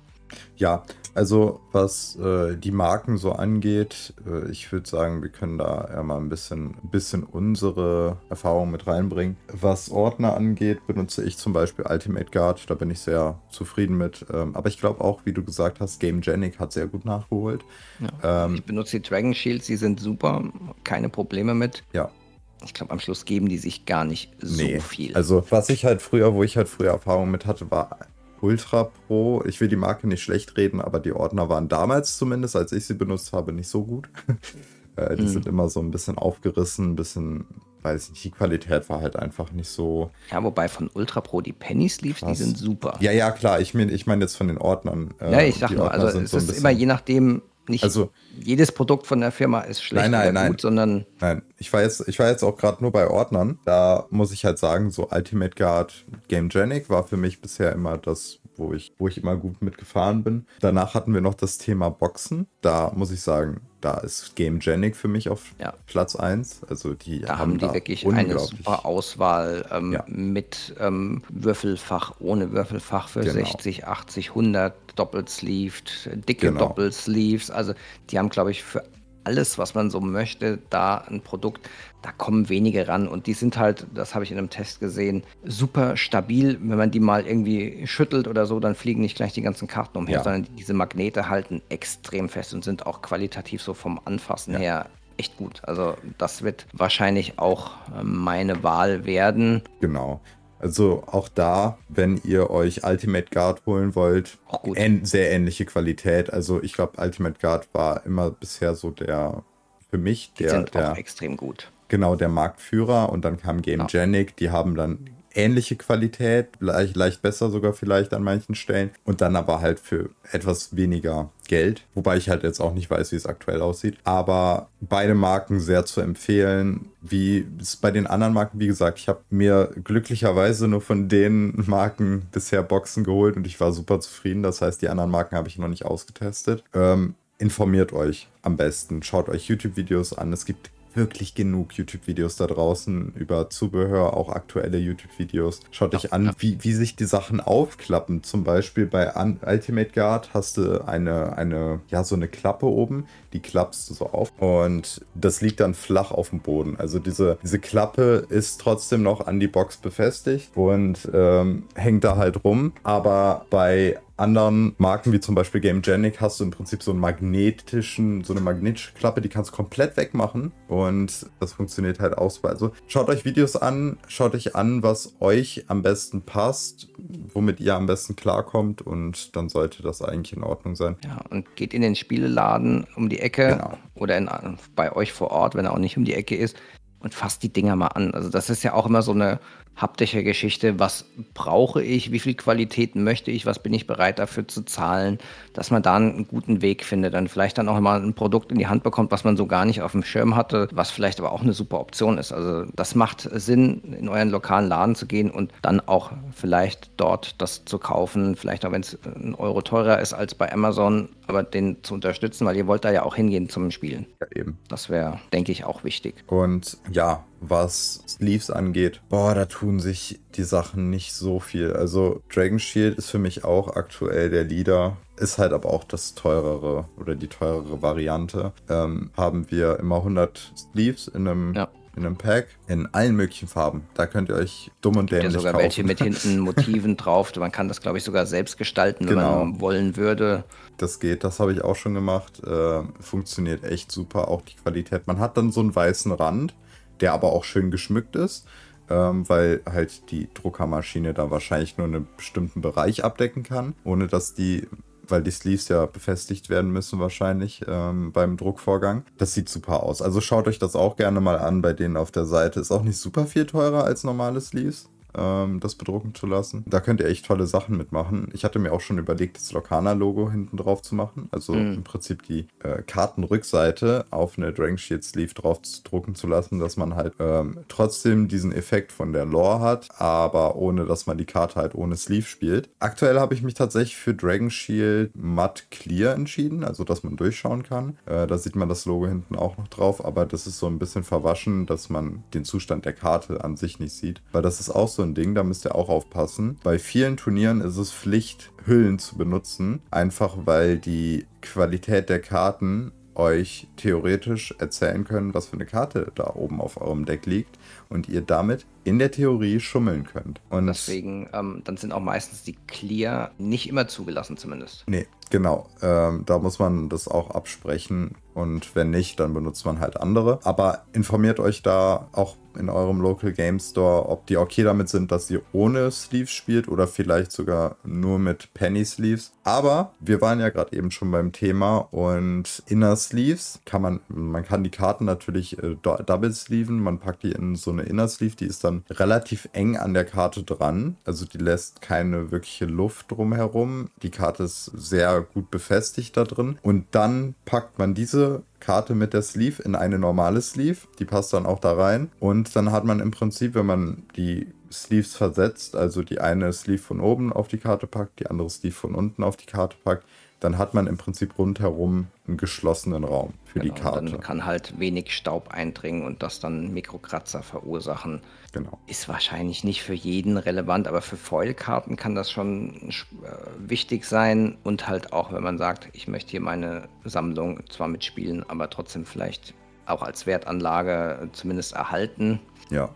Ja, also was äh, die Marken so angeht, äh, ich würde sagen, wir können da ja mal ein bisschen, bisschen unsere Erfahrungen mit reinbringen. Was Ordner angeht, benutze ich zum Beispiel Ultimate Guard, da bin ich sehr zufrieden mit. Ähm, aber ich glaube auch, wie du gesagt hast, Game Genic hat sehr gut nachgeholt. Ja. Ähm, ich benutze die Dragon Shields, die sind super, keine Probleme mit. Ja, ich glaube, am Schluss geben die sich gar nicht so nee. viel. Also, was ich halt früher, wo ich halt früher Erfahrung mit hatte, war Ultra Pro. Ich will die Marke nicht schlecht reden, aber die Ordner waren damals zumindest, als ich sie benutzt habe, nicht so gut. [LAUGHS] äh, die mhm. sind immer so ein bisschen aufgerissen, ein bisschen, weiß ich nicht, die Qualität war halt einfach nicht so. Ja, wobei von Ultra Pro die Penny Sleeves, krass. die sind super. Ja, ja, klar. Ich meine ich mein jetzt von den Ordnern. Äh, ja, ich sag nur, also es so ist immer je nachdem, nicht also, jedes Produkt von der Firma ist schlecht nein, nein, oder gut, nein. sondern. Nein, ich war jetzt, ich war jetzt auch gerade nur bei Ordnern. Da muss ich halt sagen, so Ultimate Guard Game Genic war für mich bisher immer das, wo ich, wo ich immer gut mitgefahren bin. Danach hatten wir noch das Thema Boxen. Da muss ich sagen, da ist Game Genic für mich auf ja. Platz 1. Also die da haben, haben die da wirklich eine super Auswahl ähm, ja. mit ähm, Würfelfach, ohne Würfelfach für genau. 60, 80, 100 Doppelsleeved, dicke genau. Doppelsleeves. Also die haben, glaube ich, für alles, was man so möchte, da ein Produkt, da kommen wenige ran und die sind halt, das habe ich in einem Test gesehen, super stabil. Wenn man die mal irgendwie schüttelt oder so, dann fliegen nicht gleich die ganzen Karten umher, ja. sondern diese Magnete halten extrem fest und sind auch qualitativ so vom Anfassen ja. her echt gut. Also das wird wahrscheinlich auch äh, meine Wahl werden. Genau. Also auch da, wenn ihr euch Ultimate Guard holen wollt, ähn sehr ähnliche Qualität. Also ich glaube, Ultimate Guard war immer bisher so der, für mich, der. Die sind der, auch extrem gut. Genau, der Marktführer und dann kam Game Genic, die haben dann ähnliche Qualität, leicht, leicht besser sogar vielleicht an manchen Stellen und dann aber halt für etwas weniger Geld, wobei ich halt jetzt auch nicht weiß, wie es aktuell aussieht, aber beide Marken sehr zu empfehlen. Wie es bei den anderen Marken, wie gesagt, ich habe mir glücklicherweise nur von den [LAUGHS] Marken bisher Boxen geholt und ich war super zufrieden. Das heißt, die anderen Marken habe ich noch nicht ausgetestet. Ähm, informiert euch am besten, schaut euch YouTube-Videos an. Es gibt wirklich genug YouTube-Videos da draußen über Zubehör, auch aktuelle YouTube-Videos. Schaut euch an, wie, wie sich die Sachen aufklappen. Zum Beispiel bei Ultimate Guard hast du eine, eine, ja, so eine Klappe oben, die klappst du so auf und das liegt dann flach auf dem Boden. Also diese, diese Klappe ist trotzdem noch an die Box befestigt und ähm, hängt da halt rum. Aber bei anderen Marken, wie zum Beispiel Game Genic, hast du im Prinzip so einen magnetischen, so eine magnetische Klappe, die kannst du komplett wegmachen. Und das funktioniert halt auch so. Also schaut euch Videos an, schaut euch an, was euch am besten passt, womit ihr am besten klarkommt und dann sollte das eigentlich in Ordnung sein. Ja, und geht in den Spieleladen um die Ecke genau. oder in, bei euch vor Ort, wenn er auch nicht um die Ecke ist und fasst die Dinger mal an. Also das ist ja auch immer so eine haptische Geschichte. Was brauche ich? Wie viel Qualität möchte ich? Was bin ich bereit dafür zu zahlen? Dass man da einen guten Weg findet. Dann vielleicht dann auch mal ein Produkt in die Hand bekommt, was man so gar nicht auf dem Schirm hatte, was vielleicht aber auch eine super Option ist. Also das macht Sinn, in euren lokalen Laden zu gehen und dann auch vielleicht dort das zu kaufen. Vielleicht auch, wenn es ein Euro teurer ist als bei Amazon, aber den zu unterstützen, weil ihr wollt da ja auch hingehen zum Spielen. Ja, eben. Das wäre, denke ich, auch wichtig. Und ja, was Sleeves angeht, boah, da tun sich die Sachen nicht so viel. Also Dragon Shield ist für mich auch aktuell der Leader. Ist halt aber auch das teurere oder die teurere Variante. Ähm, haben wir immer 100 Sleeves in einem ja. in einem Pack in allen möglichen Farben. Da könnt ihr euch dumm und dämlich ja sogar kaufen. welche mit hinten [LAUGHS] Motiven drauf. Man kann das, glaube ich, sogar selbst gestalten, wenn genau. man wollen würde. Das geht, das habe ich auch schon gemacht. Äh, funktioniert echt super, auch die Qualität. Man hat dann so einen weißen Rand, der aber auch schön geschmückt ist. Ähm, weil halt die Druckermaschine da wahrscheinlich nur einen bestimmten Bereich abdecken kann, ohne dass die weil die Sleeves ja befestigt werden müssen wahrscheinlich ähm, beim Druckvorgang. Das sieht super aus. Also schaut euch das auch gerne mal an bei denen auf der Seite. Ist auch nicht super viel teurer als normale Sleeves ähm, das bedrucken zu lassen. Da könnt ihr echt tolle Sachen mitmachen. Ich hatte mir auch schon überlegt, das Locana-Logo hinten drauf zu machen. Also mhm. im Prinzip die äh, Kartenrückseite auf eine Dragon Shield Sleeve drauf zu drucken zu lassen, dass man halt ähm, trotzdem diesen Effekt von der Lore hat, aber ohne, dass man die Karte halt ohne Sleeve spielt. Aktuell habe ich mich tatsächlich für Dragon Shield Matte Clear entschieden, also dass man durchschauen kann. Äh, da sieht man das Logo hinten auch noch drauf, aber das ist so ein bisschen verwaschen, dass man den Zustand der Karte an sich nicht sieht, weil das ist auch so so ein Ding, da müsst ihr auch aufpassen. Bei vielen Turnieren ist es Pflicht, Hüllen zu benutzen, einfach weil die Qualität der Karten euch theoretisch erzählen können, was für eine Karte da oben auf eurem Deck liegt und ihr damit in der Theorie schummeln könnt. Und deswegen, ähm, dann sind auch meistens die Clear nicht immer zugelassen zumindest. Nee, genau. Ähm, da muss man das auch absprechen und wenn nicht, dann benutzt man halt andere. Aber informiert euch da auch in eurem Local Game Store, ob die okay damit sind, dass ihr ohne Sleeves spielt oder vielleicht sogar nur mit Penny Sleeves. Aber wir waren ja gerade eben schon beim Thema und Inner Sleeves kann man, man kann die Karten natürlich äh, double sleeven. Man packt die in so eine Inner Sleeve, die ist dann relativ eng an der Karte dran. Also die lässt keine wirkliche Luft drumherum. Die Karte ist sehr gut befestigt da drin. Und dann packt man diese Karte mit der Sleeve in eine normale Sleeve. Die passt dann auch da rein. Und dann hat man im Prinzip, wenn man die Sleeves versetzt, also die eine Sleeve von oben auf die Karte packt, die andere Sleeve von unten auf die Karte packt, dann hat man im Prinzip rundherum einen geschlossenen Raum für genau, die Karte. Dann kann halt wenig Staub eindringen und das dann Mikrokratzer verursachen. Genau. Ist wahrscheinlich nicht für jeden relevant, aber für Foilkarten kann das schon äh, wichtig sein und halt auch, wenn man sagt, ich möchte hier meine Sammlung zwar mitspielen, aber trotzdem vielleicht auch als Wertanlage zumindest erhalten. Ja.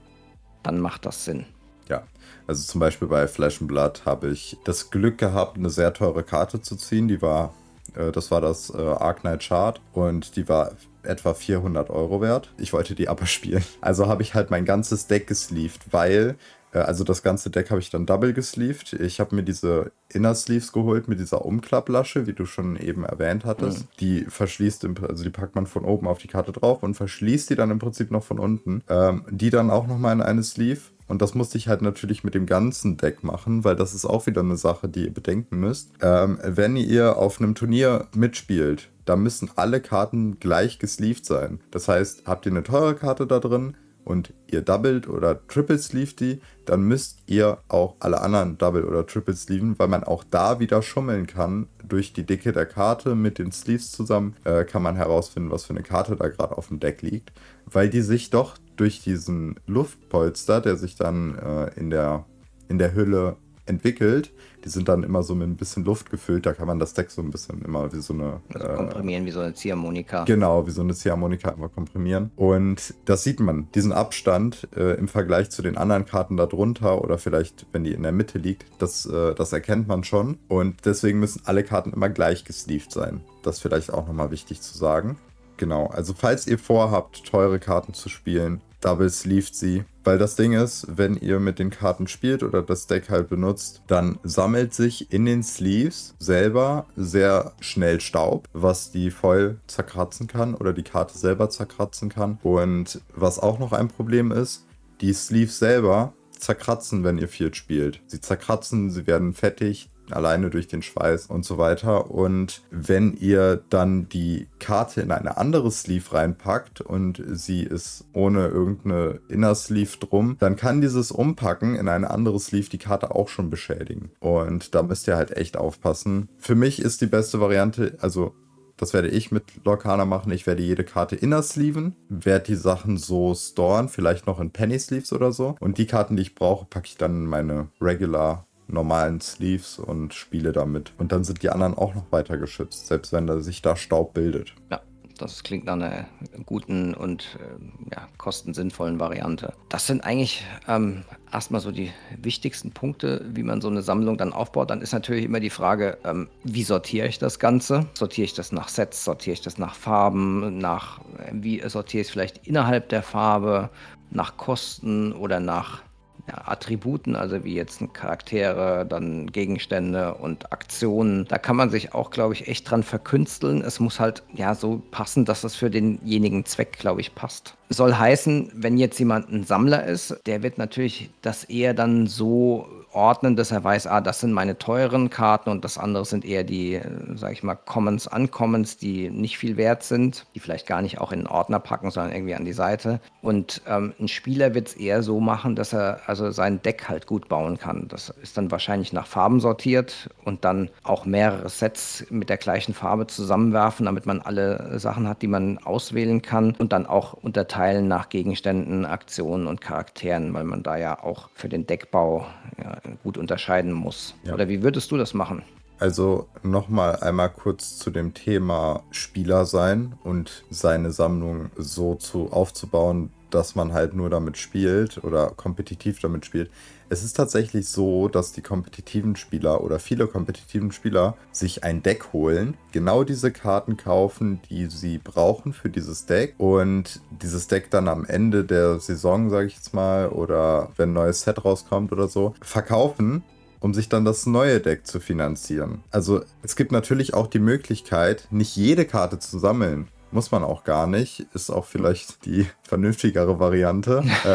Dann macht das Sinn. Ja, also zum Beispiel bei Flash and Blood habe ich das Glück gehabt, eine sehr teure Karte zu ziehen. Die war, äh, das war das äh, Arc Knight Chart und die war etwa 400 Euro wert. Ich wollte die aber [LAUGHS] spielen. Also habe ich halt mein ganzes Deck gesleeved, weil äh, also das ganze Deck habe ich dann double gesleeved. Ich habe mir diese Inner Sleeves geholt mit dieser Umklapplasche, wie du schon eben erwähnt hattest. Mhm. Die verschließt, im, also die packt man von oben auf die Karte drauf und verschließt die dann im Prinzip noch von unten. Ähm, die dann auch nochmal in eine Sleeve. Und das musste ich halt natürlich mit dem ganzen Deck machen, weil das ist auch wieder eine Sache, die ihr bedenken müsst. Ähm, wenn ihr auf einem Turnier mitspielt, da müssen alle Karten gleich gesleeved sein. Das heißt, habt ihr eine teure Karte da drin, und ihr doublet oder triple sleeve die, dann müsst ihr auch alle anderen double oder triple sleeven, weil man auch da wieder schummeln kann. Durch die Dicke der Karte mit den Sleeves zusammen äh, kann man herausfinden, was für eine Karte da gerade auf dem Deck liegt, weil die sich doch durch diesen Luftpolster, der sich dann äh, in, der, in der Hülle entwickelt. Die sind dann immer so mit ein bisschen Luft gefüllt. Da kann man das Deck so ein bisschen immer wie so eine. Also äh, komprimieren, wie so eine Ziehharmonika. Genau, wie so eine Ziehharmonika immer komprimieren. Und das sieht man, diesen Abstand äh, im Vergleich zu den anderen Karten da drunter oder vielleicht, wenn die in der Mitte liegt, das, äh, das erkennt man schon. Und deswegen müssen alle Karten immer gleich gesleeved sein. Das ist vielleicht auch nochmal wichtig zu sagen. Genau, also falls ihr vorhabt, teure Karten zu spielen, Double sleeved sie. Weil das Ding ist, wenn ihr mit den Karten spielt oder das Deck halt benutzt, dann sammelt sich in den Sleeves selber sehr schnell Staub, was die Foil zerkratzen kann oder die Karte selber zerkratzen kann. Und was auch noch ein Problem ist, die Sleeves selber zerkratzen, wenn ihr viel spielt. Sie zerkratzen, sie werden fettig, alleine durch den Schweiß und so weiter. Und wenn ihr dann die Karte in eine andere Sleeve reinpackt und sie ist ohne irgendeine Inner Sleeve drum, dann kann dieses Umpacken in eine andere Sleeve die Karte auch schon beschädigen. Und da müsst ihr halt echt aufpassen. Für mich ist die beste Variante, also das werde ich mit Lorcana machen. Ich werde jede Karte inner sleeven, werde die Sachen so storen, vielleicht noch in Penny Sleeves oder so. Und die Karten, die ich brauche, packe ich dann in meine Regular normalen Sleeves und spiele damit. Und dann sind die anderen auch noch weiter geschützt, selbst wenn da sich da Staub bildet. Ja, Das klingt nach einer guten und äh, ja, kostensinnvollen Variante. Das sind eigentlich ähm, erstmal so die wichtigsten Punkte, wie man so eine Sammlung dann aufbaut. Dann ist natürlich immer die Frage, ähm, wie sortiere ich das Ganze? Sortiere ich das nach Sets, sortiere ich das nach Farben, nach wie sortiere ich es vielleicht innerhalb der Farbe, nach Kosten oder nach ja, Attributen, also wie jetzt Charaktere, dann Gegenstände und Aktionen. Da kann man sich auch, glaube ich, echt dran verkünsteln. Es muss halt ja so passen, dass es für denjenigen Zweck, glaube ich, passt. Soll heißen, wenn jetzt jemand ein Sammler ist, der wird natürlich das eher dann so ordnen, dass er weiß, ah, das sind meine teuren Karten und das andere sind eher die, sage ich mal, Commons, Uncommons, die nicht viel wert sind, die vielleicht gar nicht auch in einen Ordner packen, sondern irgendwie an die Seite. Und ähm, ein Spieler wird es eher so machen, dass er also sein Deck halt gut bauen kann. Das ist dann wahrscheinlich nach Farben sortiert und dann auch mehrere Sets mit der gleichen Farbe zusammenwerfen, damit man alle Sachen hat, die man auswählen kann und dann auch unterteilen nach Gegenständen, Aktionen und Charakteren, weil man da ja auch für den Deckbau ja, gut unterscheiden muss. Ja. Oder wie würdest du das machen? Also nochmal einmal kurz zu dem Thema Spieler sein und seine Sammlung so zu aufzubauen, dass man halt nur damit spielt oder kompetitiv damit spielt. Es ist tatsächlich so, dass die kompetitiven Spieler oder viele kompetitiven Spieler sich ein Deck holen, genau diese Karten kaufen, die sie brauchen für dieses Deck und dieses Deck dann am Ende der Saison, sage ich jetzt mal, oder wenn ein neues Set rauskommt oder so, verkaufen um sich dann das neue Deck zu finanzieren. Also es gibt natürlich auch die Möglichkeit, nicht jede Karte zu sammeln. Muss man auch gar nicht. Ist auch vielleicht die vernünftigere Variante. [LAUGHS] äh,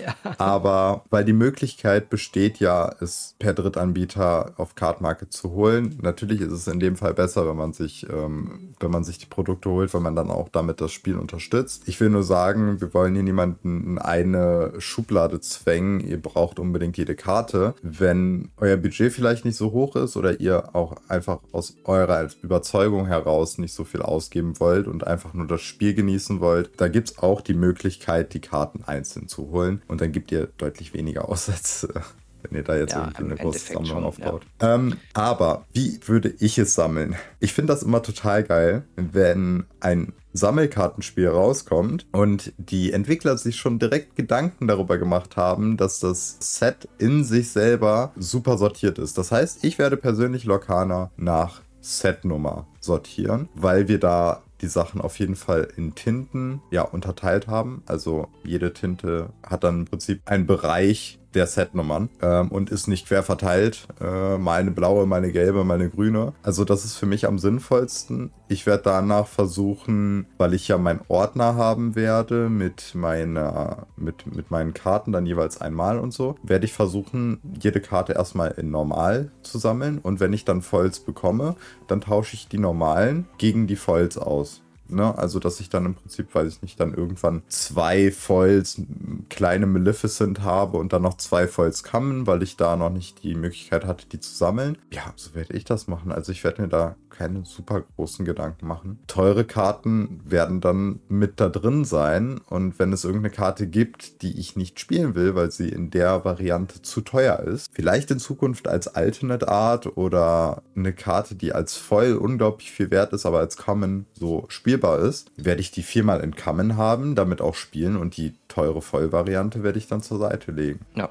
ja. Aber weil die Möglichkeit besteht ja, es per Drittanbieter auf Card Market zu holen. Natürlich ist es in dem Fall besser, wenn man sich, ähm, wenn man sich die Produkte holt, weil man dann auch damit das Spiel unterstützt. Ich will nur sagen, wir wollen hier niemanden in eine Schublade zwängen. Ihr braucht unbedingt jede Karte. Wenn euer Budget vielleicht nicht so hoch ist oder ihr auch einfach aus eurer Überzeugung heraus nicht so viel ausgeben wollt und einfach nur das Spiel genießen wollt, da gibt es auch die Möglichkeit, die Karten einzeln zu holen. Und dann gibt ihr deutlich weniger Aussätze [LAUGHS] wenn ihr da jetzt ja, irgendwie eine große Sammlung schon, aufbaut. Ja. Ähm, aber wie würde ich es sammeln? Ich finde das immer total geil, wenn ein Sammelkartenspiel rauskommt und die Entwickler sich schon direkt Gedanken darüber gemacht haben, dass das Set in sich selber super sortiert ist. Das heißt, ich werde persönlich Lokana nach Setnummer sortieren, weil wir da die Sachen auf jeden Fall in Tinten ja unterteilt haben. Also jede Tinte hat dann im Prinzip einen Bereich, der Setnummern ähm, und ist nicht quer verteilt. Äh, mal eine blaue, mal eine gelbe, mal eine grüne. Also das ist für mich am sinnvollsten. Ich werde danach versuchen, weil ich ja meinen Ordner haben werde mit meiner, mit, mit meinen Karten dann jeweils einmal und so, werde ich versuchen, jede Karte erstmal in normal zu sammeln und wenn ich dann Foils bekomme, dann tausche ich die normalen gegen die Foils aus. Ne? Also, dass ich dann im Prinzip, weiß ich nicht, dann irgendwann zwei Foils kleine Maleficent habe und dann noch zwei Foils Kammen, weil ich da noch nicht die Möglichkeit hatte, die zu sammeln. Ja, so werde ich das machen. Also, ich werde mir da keine super großen Gedanken machen. Teure Karten werden dann mit da drin sein und wenn es irgendeine Karte gibt, die ich nicht spielen will, weil sie in der Variante zu teuer ist, vielleicht in Zukunft als Alternate Art oder eine Karte, die als Foil unglaublich viel wert ist, aber als Common so spielbar ist, werde ich die viermal in Kammen haben, damit auch spielen und die teure Vollvariante werde ich dann zur Seite legen. Ja.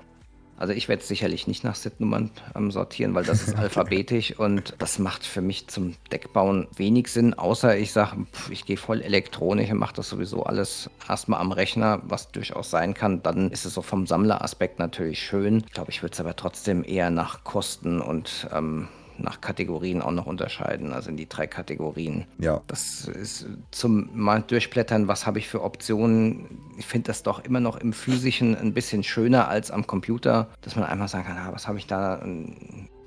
Also ich werde es sicherlich nicht nach Setnummern ähm, sortieren, weil das ist [LAUGHS] alphabetisch und das macht für mich zum Deckbauen wenig Sinn, außer ich sage, ich gehe voll elektronisch und mache das sowieso alles erstmal am Rechner, was durchaus sein kann. Dann ist es so vom Sammleraspekt natürlich schön. Ich glaube, ich würde es aber trotzdem eher nach Kosten und ähm, nach Kategorien auch noch unterscheiden, also in die drei Kategorien. Ja. Das ist zum mal durchblättern, was habe ich für Optionen. Ich finde das doch immer noch im physischen ein bisschen schöner als am Computer, dass man einfach sagen kann, ah, was habe ich da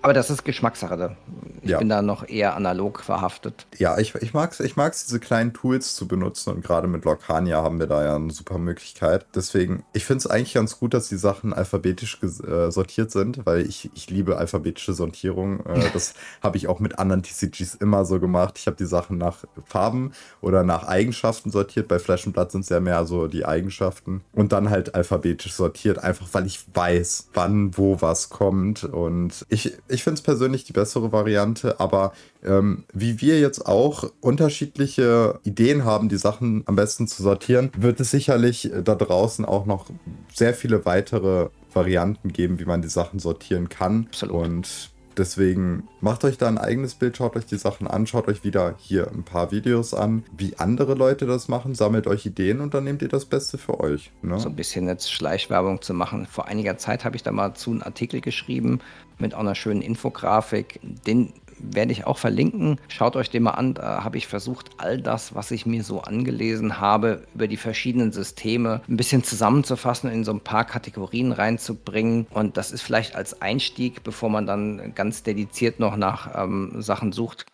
aber das ist Geschmackssache. Ich ja. bin da noch eher analog verhaftet. Ja, ich, ich mag es, ich mag's, diese kleinen Tools zu benutzen und gerade mit Locania haben wir da ja eine super Möglichkeit. Deswegen, ich finde es eigentlich ganz gut, dass die Sachen alphabetisch äh, sortiert sind, weil ich, ich liebe alphabetische Sortierung. Äh, [LAUGHS] das habe ich auch mit anderen TCGs immer so gemacht. Ich habe die Sachen nach Farben oder nach Eigenschaften sortiert. Bei Flash und Blood sind es ja mehr so die Eigenschaften. Und dann halt alphabetisch sortiert, einfach weil ich weiß, wann, wo was kommt. Und ich, ich finde es persönlich die bessere Variante aber ähm, wie wir jetzt auch unterschiedliche Ideen haben, die Sachen am besten zu sortieren, wird es sicherlich äh, da draußen auch noch sehr viele weitere Varianten geben, wie man die Sachen sortieren kann. Absolut. Und Deswegen macht euch da ein eigenes Bild, schaut euch die Sachen an, schaut euch wieder hier ein paar Videos an, wie andere Leute das machen, sammelt euch Ideen und dann nehmt ihr das Beste für euch. Ne? So ein bisschen jetzt Schleichwerbung zu machen. Vor einiger Zeit habe ich da mal zu einen Artikel geschrieben mit einer schönen Infografik. Den werde ich auch verlinken. Schaut euch den mal an. Da habe ich versucht, all das, was ich mir so angelesen habe, über die verschiedenen Systeme ein bisschen zusammenzufassen, in so ein paar Kategorien reinzubringen. Und das ist vielleicht als Einstieg, bevor man dann ganz dediziert noch nach ähm, Sachen sucht,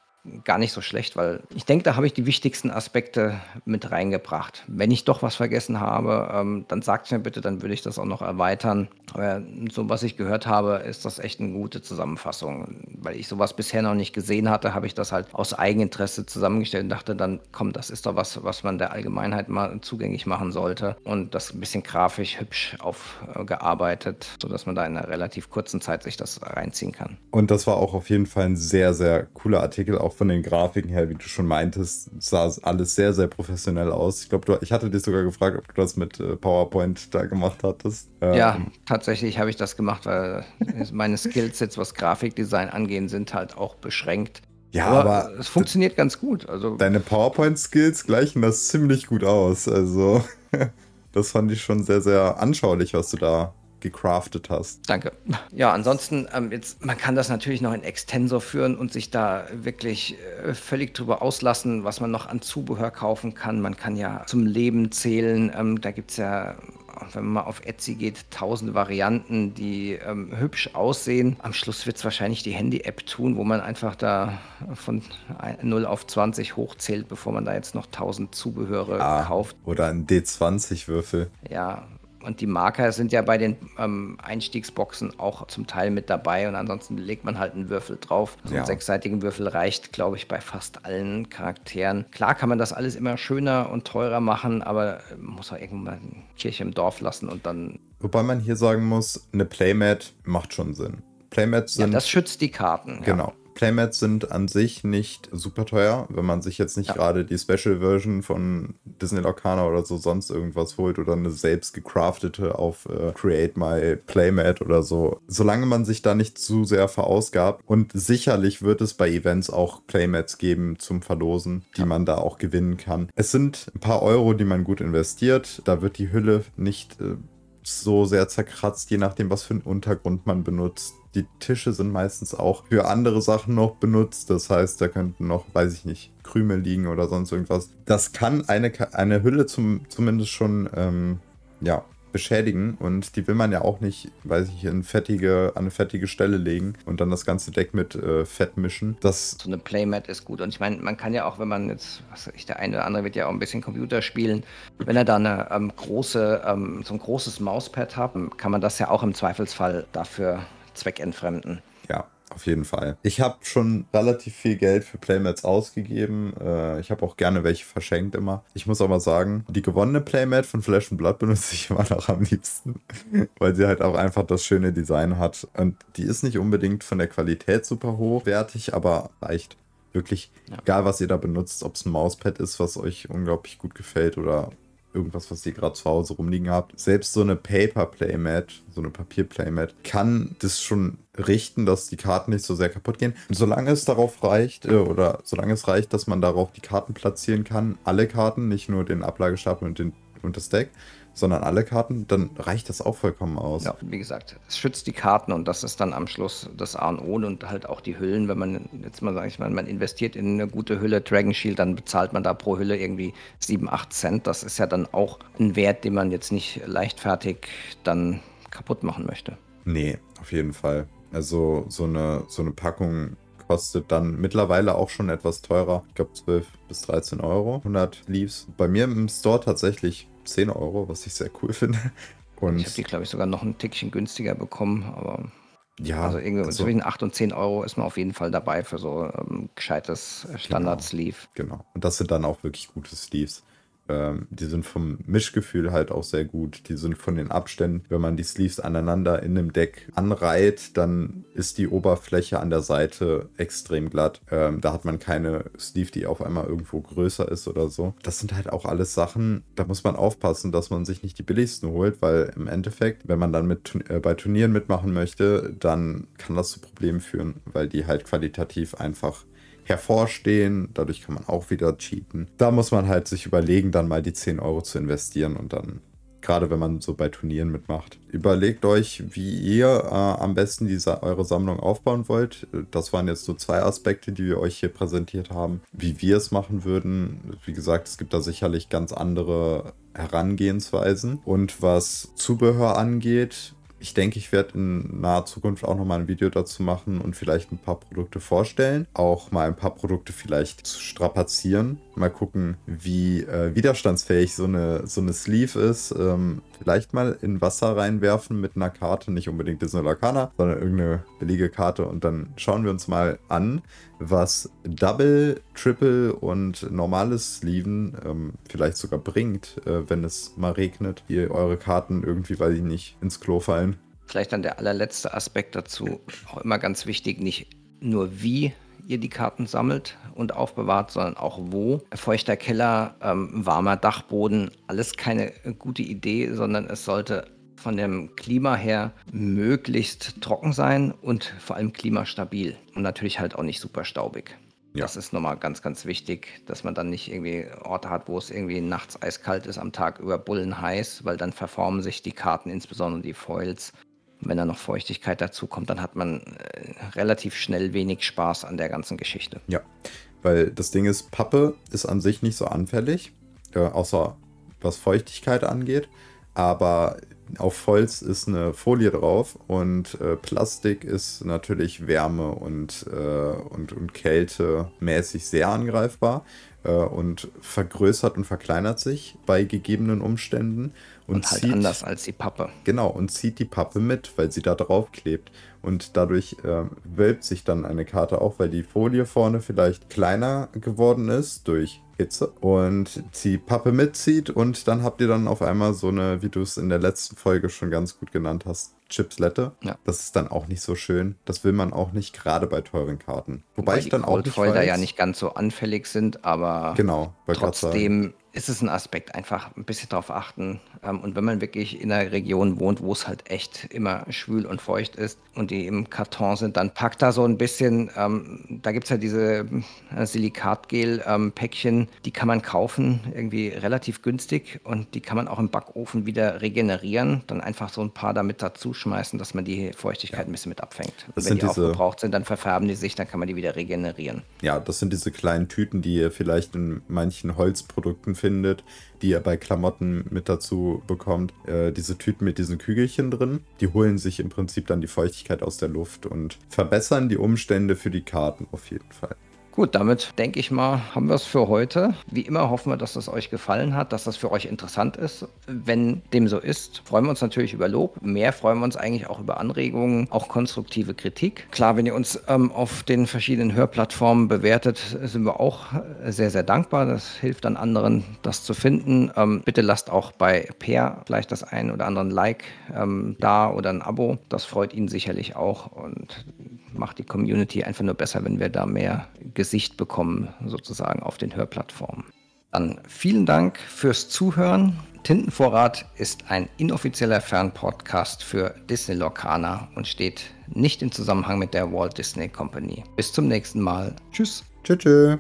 gar nicht so schlecht, weil ich denke, da habe ich die wichtigsten Aspekte mit reingebracht. Wenn ich doch was vergessen habe, ähm, dann sagt es mir bitte, dann würde ich das auch noch erweitern. Aber so was ich gehört habe, ist das echt eine gute Zusammenfassung. Weil ich sowas bisher noch nicht gesehen hatte, habe ich das halt aus Eigeninteresse zusammengestellt und dachte dann, komm, das ist doch was, was man der Allgemeinheit mal zugänglich machen sollte. Und das ein bisschen grafisch hübsch aufgearbeitet, sodass man da in einer relativ kurzen Zeit sich das reinziehen kann. Und das war auch auf jeden Fall ein sehr, sehr cooler Artikel, auch von den Grafiken her, wie du schon meintest, sah alles sehr, sehr professionell aus. Ich glaube, ich hatte dich sogar gefragt, ob du das mit äh, PowerPoint da gemacht hattest. Ähm, ja, tatsächlich habe ich das gemacht, weil meine Skills jetzt, was Grafikdesign angehen, sind halt auch beschränkt. Ja, aber, aber es funktioniert ganz gut. Also deine PowerPoint-Skills gleichen das ziemlich gut aus. Also [LAUGHS] das fand ich schon sehr, sehr anschaulich, was du da gecraftet hast. Danke. Ja, ansonsten, ähm, jetzt, man kann das natürlich noch in Extensor führen und sich da wirklich äh, völlig drüber auslassen, was man noch an Zubehör kaufen kann. Man kann ja zum Leben zählen. Ähm, da gibt es ja wenn man mal auf Etsy geht, tausend Varianten, die ähm, hübsch aussehen. Am Schluss wird es wahrscheinlich die Handy-App tun, wo man einfach da von 0 auf 20 hochzählt, bevor man da jetzt noch tausend Zubehöre ah, kauft. Oder ein D20-Würfel. Ja, und die Marker sind ja bei den ähm, Einstiegsboxen auch zum Teil mit dabei und ansonsten legt man halt einen Würfel drauf. So ja. einen sechsseitigen Würfel reicht, glaube ich, bei fast allen Charakteren. Klar kann man das alles immer schöner und teurer machen, aber man muss auch irgendwann Kirche im Dorf lassen und dann. Wobei man hier sagen muss, eine Playmat macht schon Sinn. Playmats sind. Ja, das schützt die Karten. Genau. Ja. Playmats sind an sich nicht super teuer, wenn man sich jetzt nicht ja. gerade die Special Version von Disney Locana oder so sonst irgendwas holt oder eine selbst gecraftete auf äh, Create My Playmat oder so. Solange man sich da nicht zu sehr verausgabt und sicherlich wird es bei Events auch Playmats geben zum Verlosen, die ja. man da auch gewinnen kann. Es sind ein paar Euro, die man gut investiert. Da wird die Hülle nicht äh, so sehr zerkratzt, je nachdem, was für einen Untergrund man benutzt. Die Tische sind meistens auch für andere Sachen noch benutzt. Das heißt, da könnten noch, weiß ich nicht, Krümel liegen oder sonst irgendwas. Das kann eine, eine Hülle zum, zumindest schon, ähm, ja, beschädigen und die will man ja auch nicht, weiß ich, in fettige, an eine fettige Stelle legen und dann das ganze Deck mit äh, Fett mischen. Das so eine Playmat ist gut und ich meine, man kann ja auch, wenn man jetzt, was weiß ich, der eine oder andere wird ja auch ein bisschen Computer spielen, wenn er da eine ähm, große, ähm, so ein großes Mauspad hat, kann man das ja auch im Zweifelsfall dafür zweckentfremden. Ja, auf jeden Fall. Ich habe schon relativ viel Geld für Playmats ausgegeben. Äh, ich habe auch gerne welche verschenkt immer. Ich muss aber sagen, die gewonnene Playmat von Flash Blood benutze ich immer [LAUGHS] noch am liebsten, weil sie halt auch einfach das schöne Design hat. Und die ist nicht unbedingt von der Qualität super hochwertig, aber reicht. Wirklich, ja. egal was ihr da benutzt, ob es ein Mauspad ist, was euch unglaublich gut gefällt oder irgendwas, was ihr gerade zu Hause rumliegen habt. Selbst so eine Paper Playmat, so eine Papier Playmat, kann das schon richten, dass die Karten nicht so sehr kaputt gehen. Und solange es darauf reicht, äh, oder solange es reicht, dass man darauf die Karten platzieren kann, alle Karten, nicht nur den Ablagestapel und, den, und das Deck, sondern alle Karten, dann reicht das auch vollkommen aus. Ja, wie gesagt, es schützt die Karten und das ist dann am Schluss das A und O und halt auch die Hüllen. Wenn man jetzt mal sage ich mal, man investiert in eine gute Hülle Dragon Shield, dann bezahlt man da pro Hülle irgendwie 7, 8 Cent. Das ist ja dann auch ein Wert, den man jetzt nicht leichtfertig dann kaputt machen möchte. Nee, auf jeden Fall. Also so eine, so eine Packung kostet dann mittlerweile auch schon etwas teurer. Ich glaube 12 bis 13 Euro. 100 Leaves. Bei mir im Store tatsächlich 10 Euro, was ich sehr cool finde. Und ich habe die, glaube ich, sogar noch ein Tickchen günstiger bekommen, aber ja, also irgendwie also, zwischen 8 und 10 Euro ist man auf jeden Fall dabei für so ähm, gescheites Standard-Sleeve. Genau, genau. Und das sind dann auch wirklich gute Sleeves. Ähm, die sind vom Mischgefühl halt auch sehr gut. Die sind von den Abständen, wenn man die Sleeves aneinander in einem Deck anreiht, dann ist die Oberfläche an der Seite extrem glatt. Ähm, da hat man keine Sleeve, die auf einmal irgendwo größer ist oder so. Das sind halt auch alles Sachen, da muss man aufpassen, dass man sich nicht die billigsten holt, weil im Endeffekt, wenn man dann mit, äh, bei Turnieren mitmachen möchte, dann kann das zu Problemen führen, weil die halt qualitativ einfach hervorstehen. Dadurch kann man auch wieder cheaten. Da muss man halt sich überlegen, dann mal die 10 Euro zu investieren und dann gerade wenn man so bei Turnieren mitmacht. Überlegt euch, wie ihr äh, am besten diese, eure Sammlung aufbauen wollt. Das waren jetzt so zwei Aspekte, die wir euch hier präsentiert haben. Wie wir es machen würden. Wie gesagt, es gibt da sicherlich ganz andere Herangehensweisen. Und was Zubehör angeht, ich denke, ich werde in naher Zukunft auch nochmal ein Video dazu machen und vielleicht ein paar Produkte vorstellen. Auch mal ein paar Produkte vielleicht zu strapazieren. Mal gucken, wie äh, widerstandsfähig so eine, so eine Sleeve ist. Ähm, vielleicht mal in Wasser reinwerfen mit einer Karte, nicht unbedingt Disney Lacana, sondern irgendeine billige Karte. Und dann schauen wir uns mal an, was Double, Triple und normales Sleeven ähm, vielleicht sogar bringt, äh, wenn es mal regnet, ihr eure Karten irgendwie, weil die nicht ins Klo fallen. Vielleicht dann der allerletzte Aspekt dazu, auch immer ganz wichtig, nicht nur wie ihr die Karten sammelt und aufbewahrt, sondern auch wo. Feuchter Keller, ähm, warmer Dachboden, alles keine gute Idee, sondern es sollte von dem Klima her möglichst trocken sein und vor allem klimastabil und natürlich halt auch nicht super staubig. Ja. Das ist nochmal ganz, ganz wichtig, dass man dann nicht irgendwie Orte hat, wo es irgendwie nachts eiskalt ist, am Tag über Bullen heiß, weil dann verformen sich die Karten, insbesondere die Foils. Wenn da noch Feuchtigkeit dazu kommt, dann hat man äh, relativ schnell wenig Spaß an der ganzen Geschichte. Ja, weil das Ding ist, Pappe ist an sich nicht so anfällig, äh, außer was Feuchtigkeit angeht. Aber auf Holz ist eine Folie drauf und äh, Plastik ist natürlich Wärme und, äh, und, und Kälte mäßig sehr angreifbar äh, und vergrößert und verkleinert sich bei gegebenen Umständen. Und, und halt zieht, anders als die Pappe. Genau, und zieht die Pappe mit, weil sie da drauf klebt. Und dadurch äh, wölbt sich dann eine Karte auch, weil die Folie vorne vielleicht kleiner geworden ist durch Hitze und die Pappe mitzieht und dann habt ihr dann auf einmal so eine, wie du es in der letzten Folge schon ganz gut genannt hast, Chipslette. Ja. Das ist dann auch nicht so schön. Das will man auch nicht gerade bei teuren Karten. Wobei, Wobei ich dann auch nicht weiß, ja nicht ganz so anfällig sind, aber genau, trotzdem ist es ein Aspekt, einfach ein bisschen darauf achten. Ähm, und wenn man wirklich in einer Region wohnt, wo es halt echt immer schwül und feucht ist und die im Karton sind, dann packt da so ein bisschen, ähm, da gibt es ja diese äh, Silikatgel-Päckchen, ähm, die kann man kaufen, irgendwie relativ günstig und die kann man auch im Backofen wieder regenerieren. Dann einfach so ein paar damit dazu schmeißen, dass man die Feuchtigkeit ja. ein bisschen mit abfängt. Das wenn die diese, aufgebraucht sind, dann verfärben die sich, dann kann man die wieder regenerieren. Ja, das sind diese kleinen Tüten, die ihr vielleicht in manchen Holzprodukten findet, die ihr bei Klamotten mit dazu bekommt. Äh, diese Tüten mit diesen Kügelchen drin, die holen sich im Prinzip dann die Feuchtigkeit aus der Luft und verbessern die Umstände für die Karten auf jeden Fall. Gut, damit denke ich mal, haben wir es für heute. Wie immer hoffen wir, dass es euch gefallen hat, dass das für euch interessant ist. Wenn dem so ist, freuen wir uns natürlich über Lob. Mehr freuen wir uns eigentlich auch über Anregungen, auch konstruktive Kritik. Klar, wenn ihr uns ähm, auf den verschiedenen Hörplattformen bewertet, sind wir auch sehr, sehr dankbar. Das hilft dann anderen, das zu finden. Ähm, bitte lasst auch bei Peer vielleicht das ein oder andere Like ähm, da oder ein Abo. Das freut ihn sicherlich auch und macht die Community einfach nur besser, wenn wir da mehr Gesicht bekommen, sozusagen auf den Hörplattformen. Dann vielen Dank fürs Zuhören. Tintenvorrat ist ein inoffizieller Fernpodcast für Disney Lorcaner und steht nicht im Zusammenhang mit der Walt Disney Company. Bis zum nächsten Mal. Tschüss. Tschüss.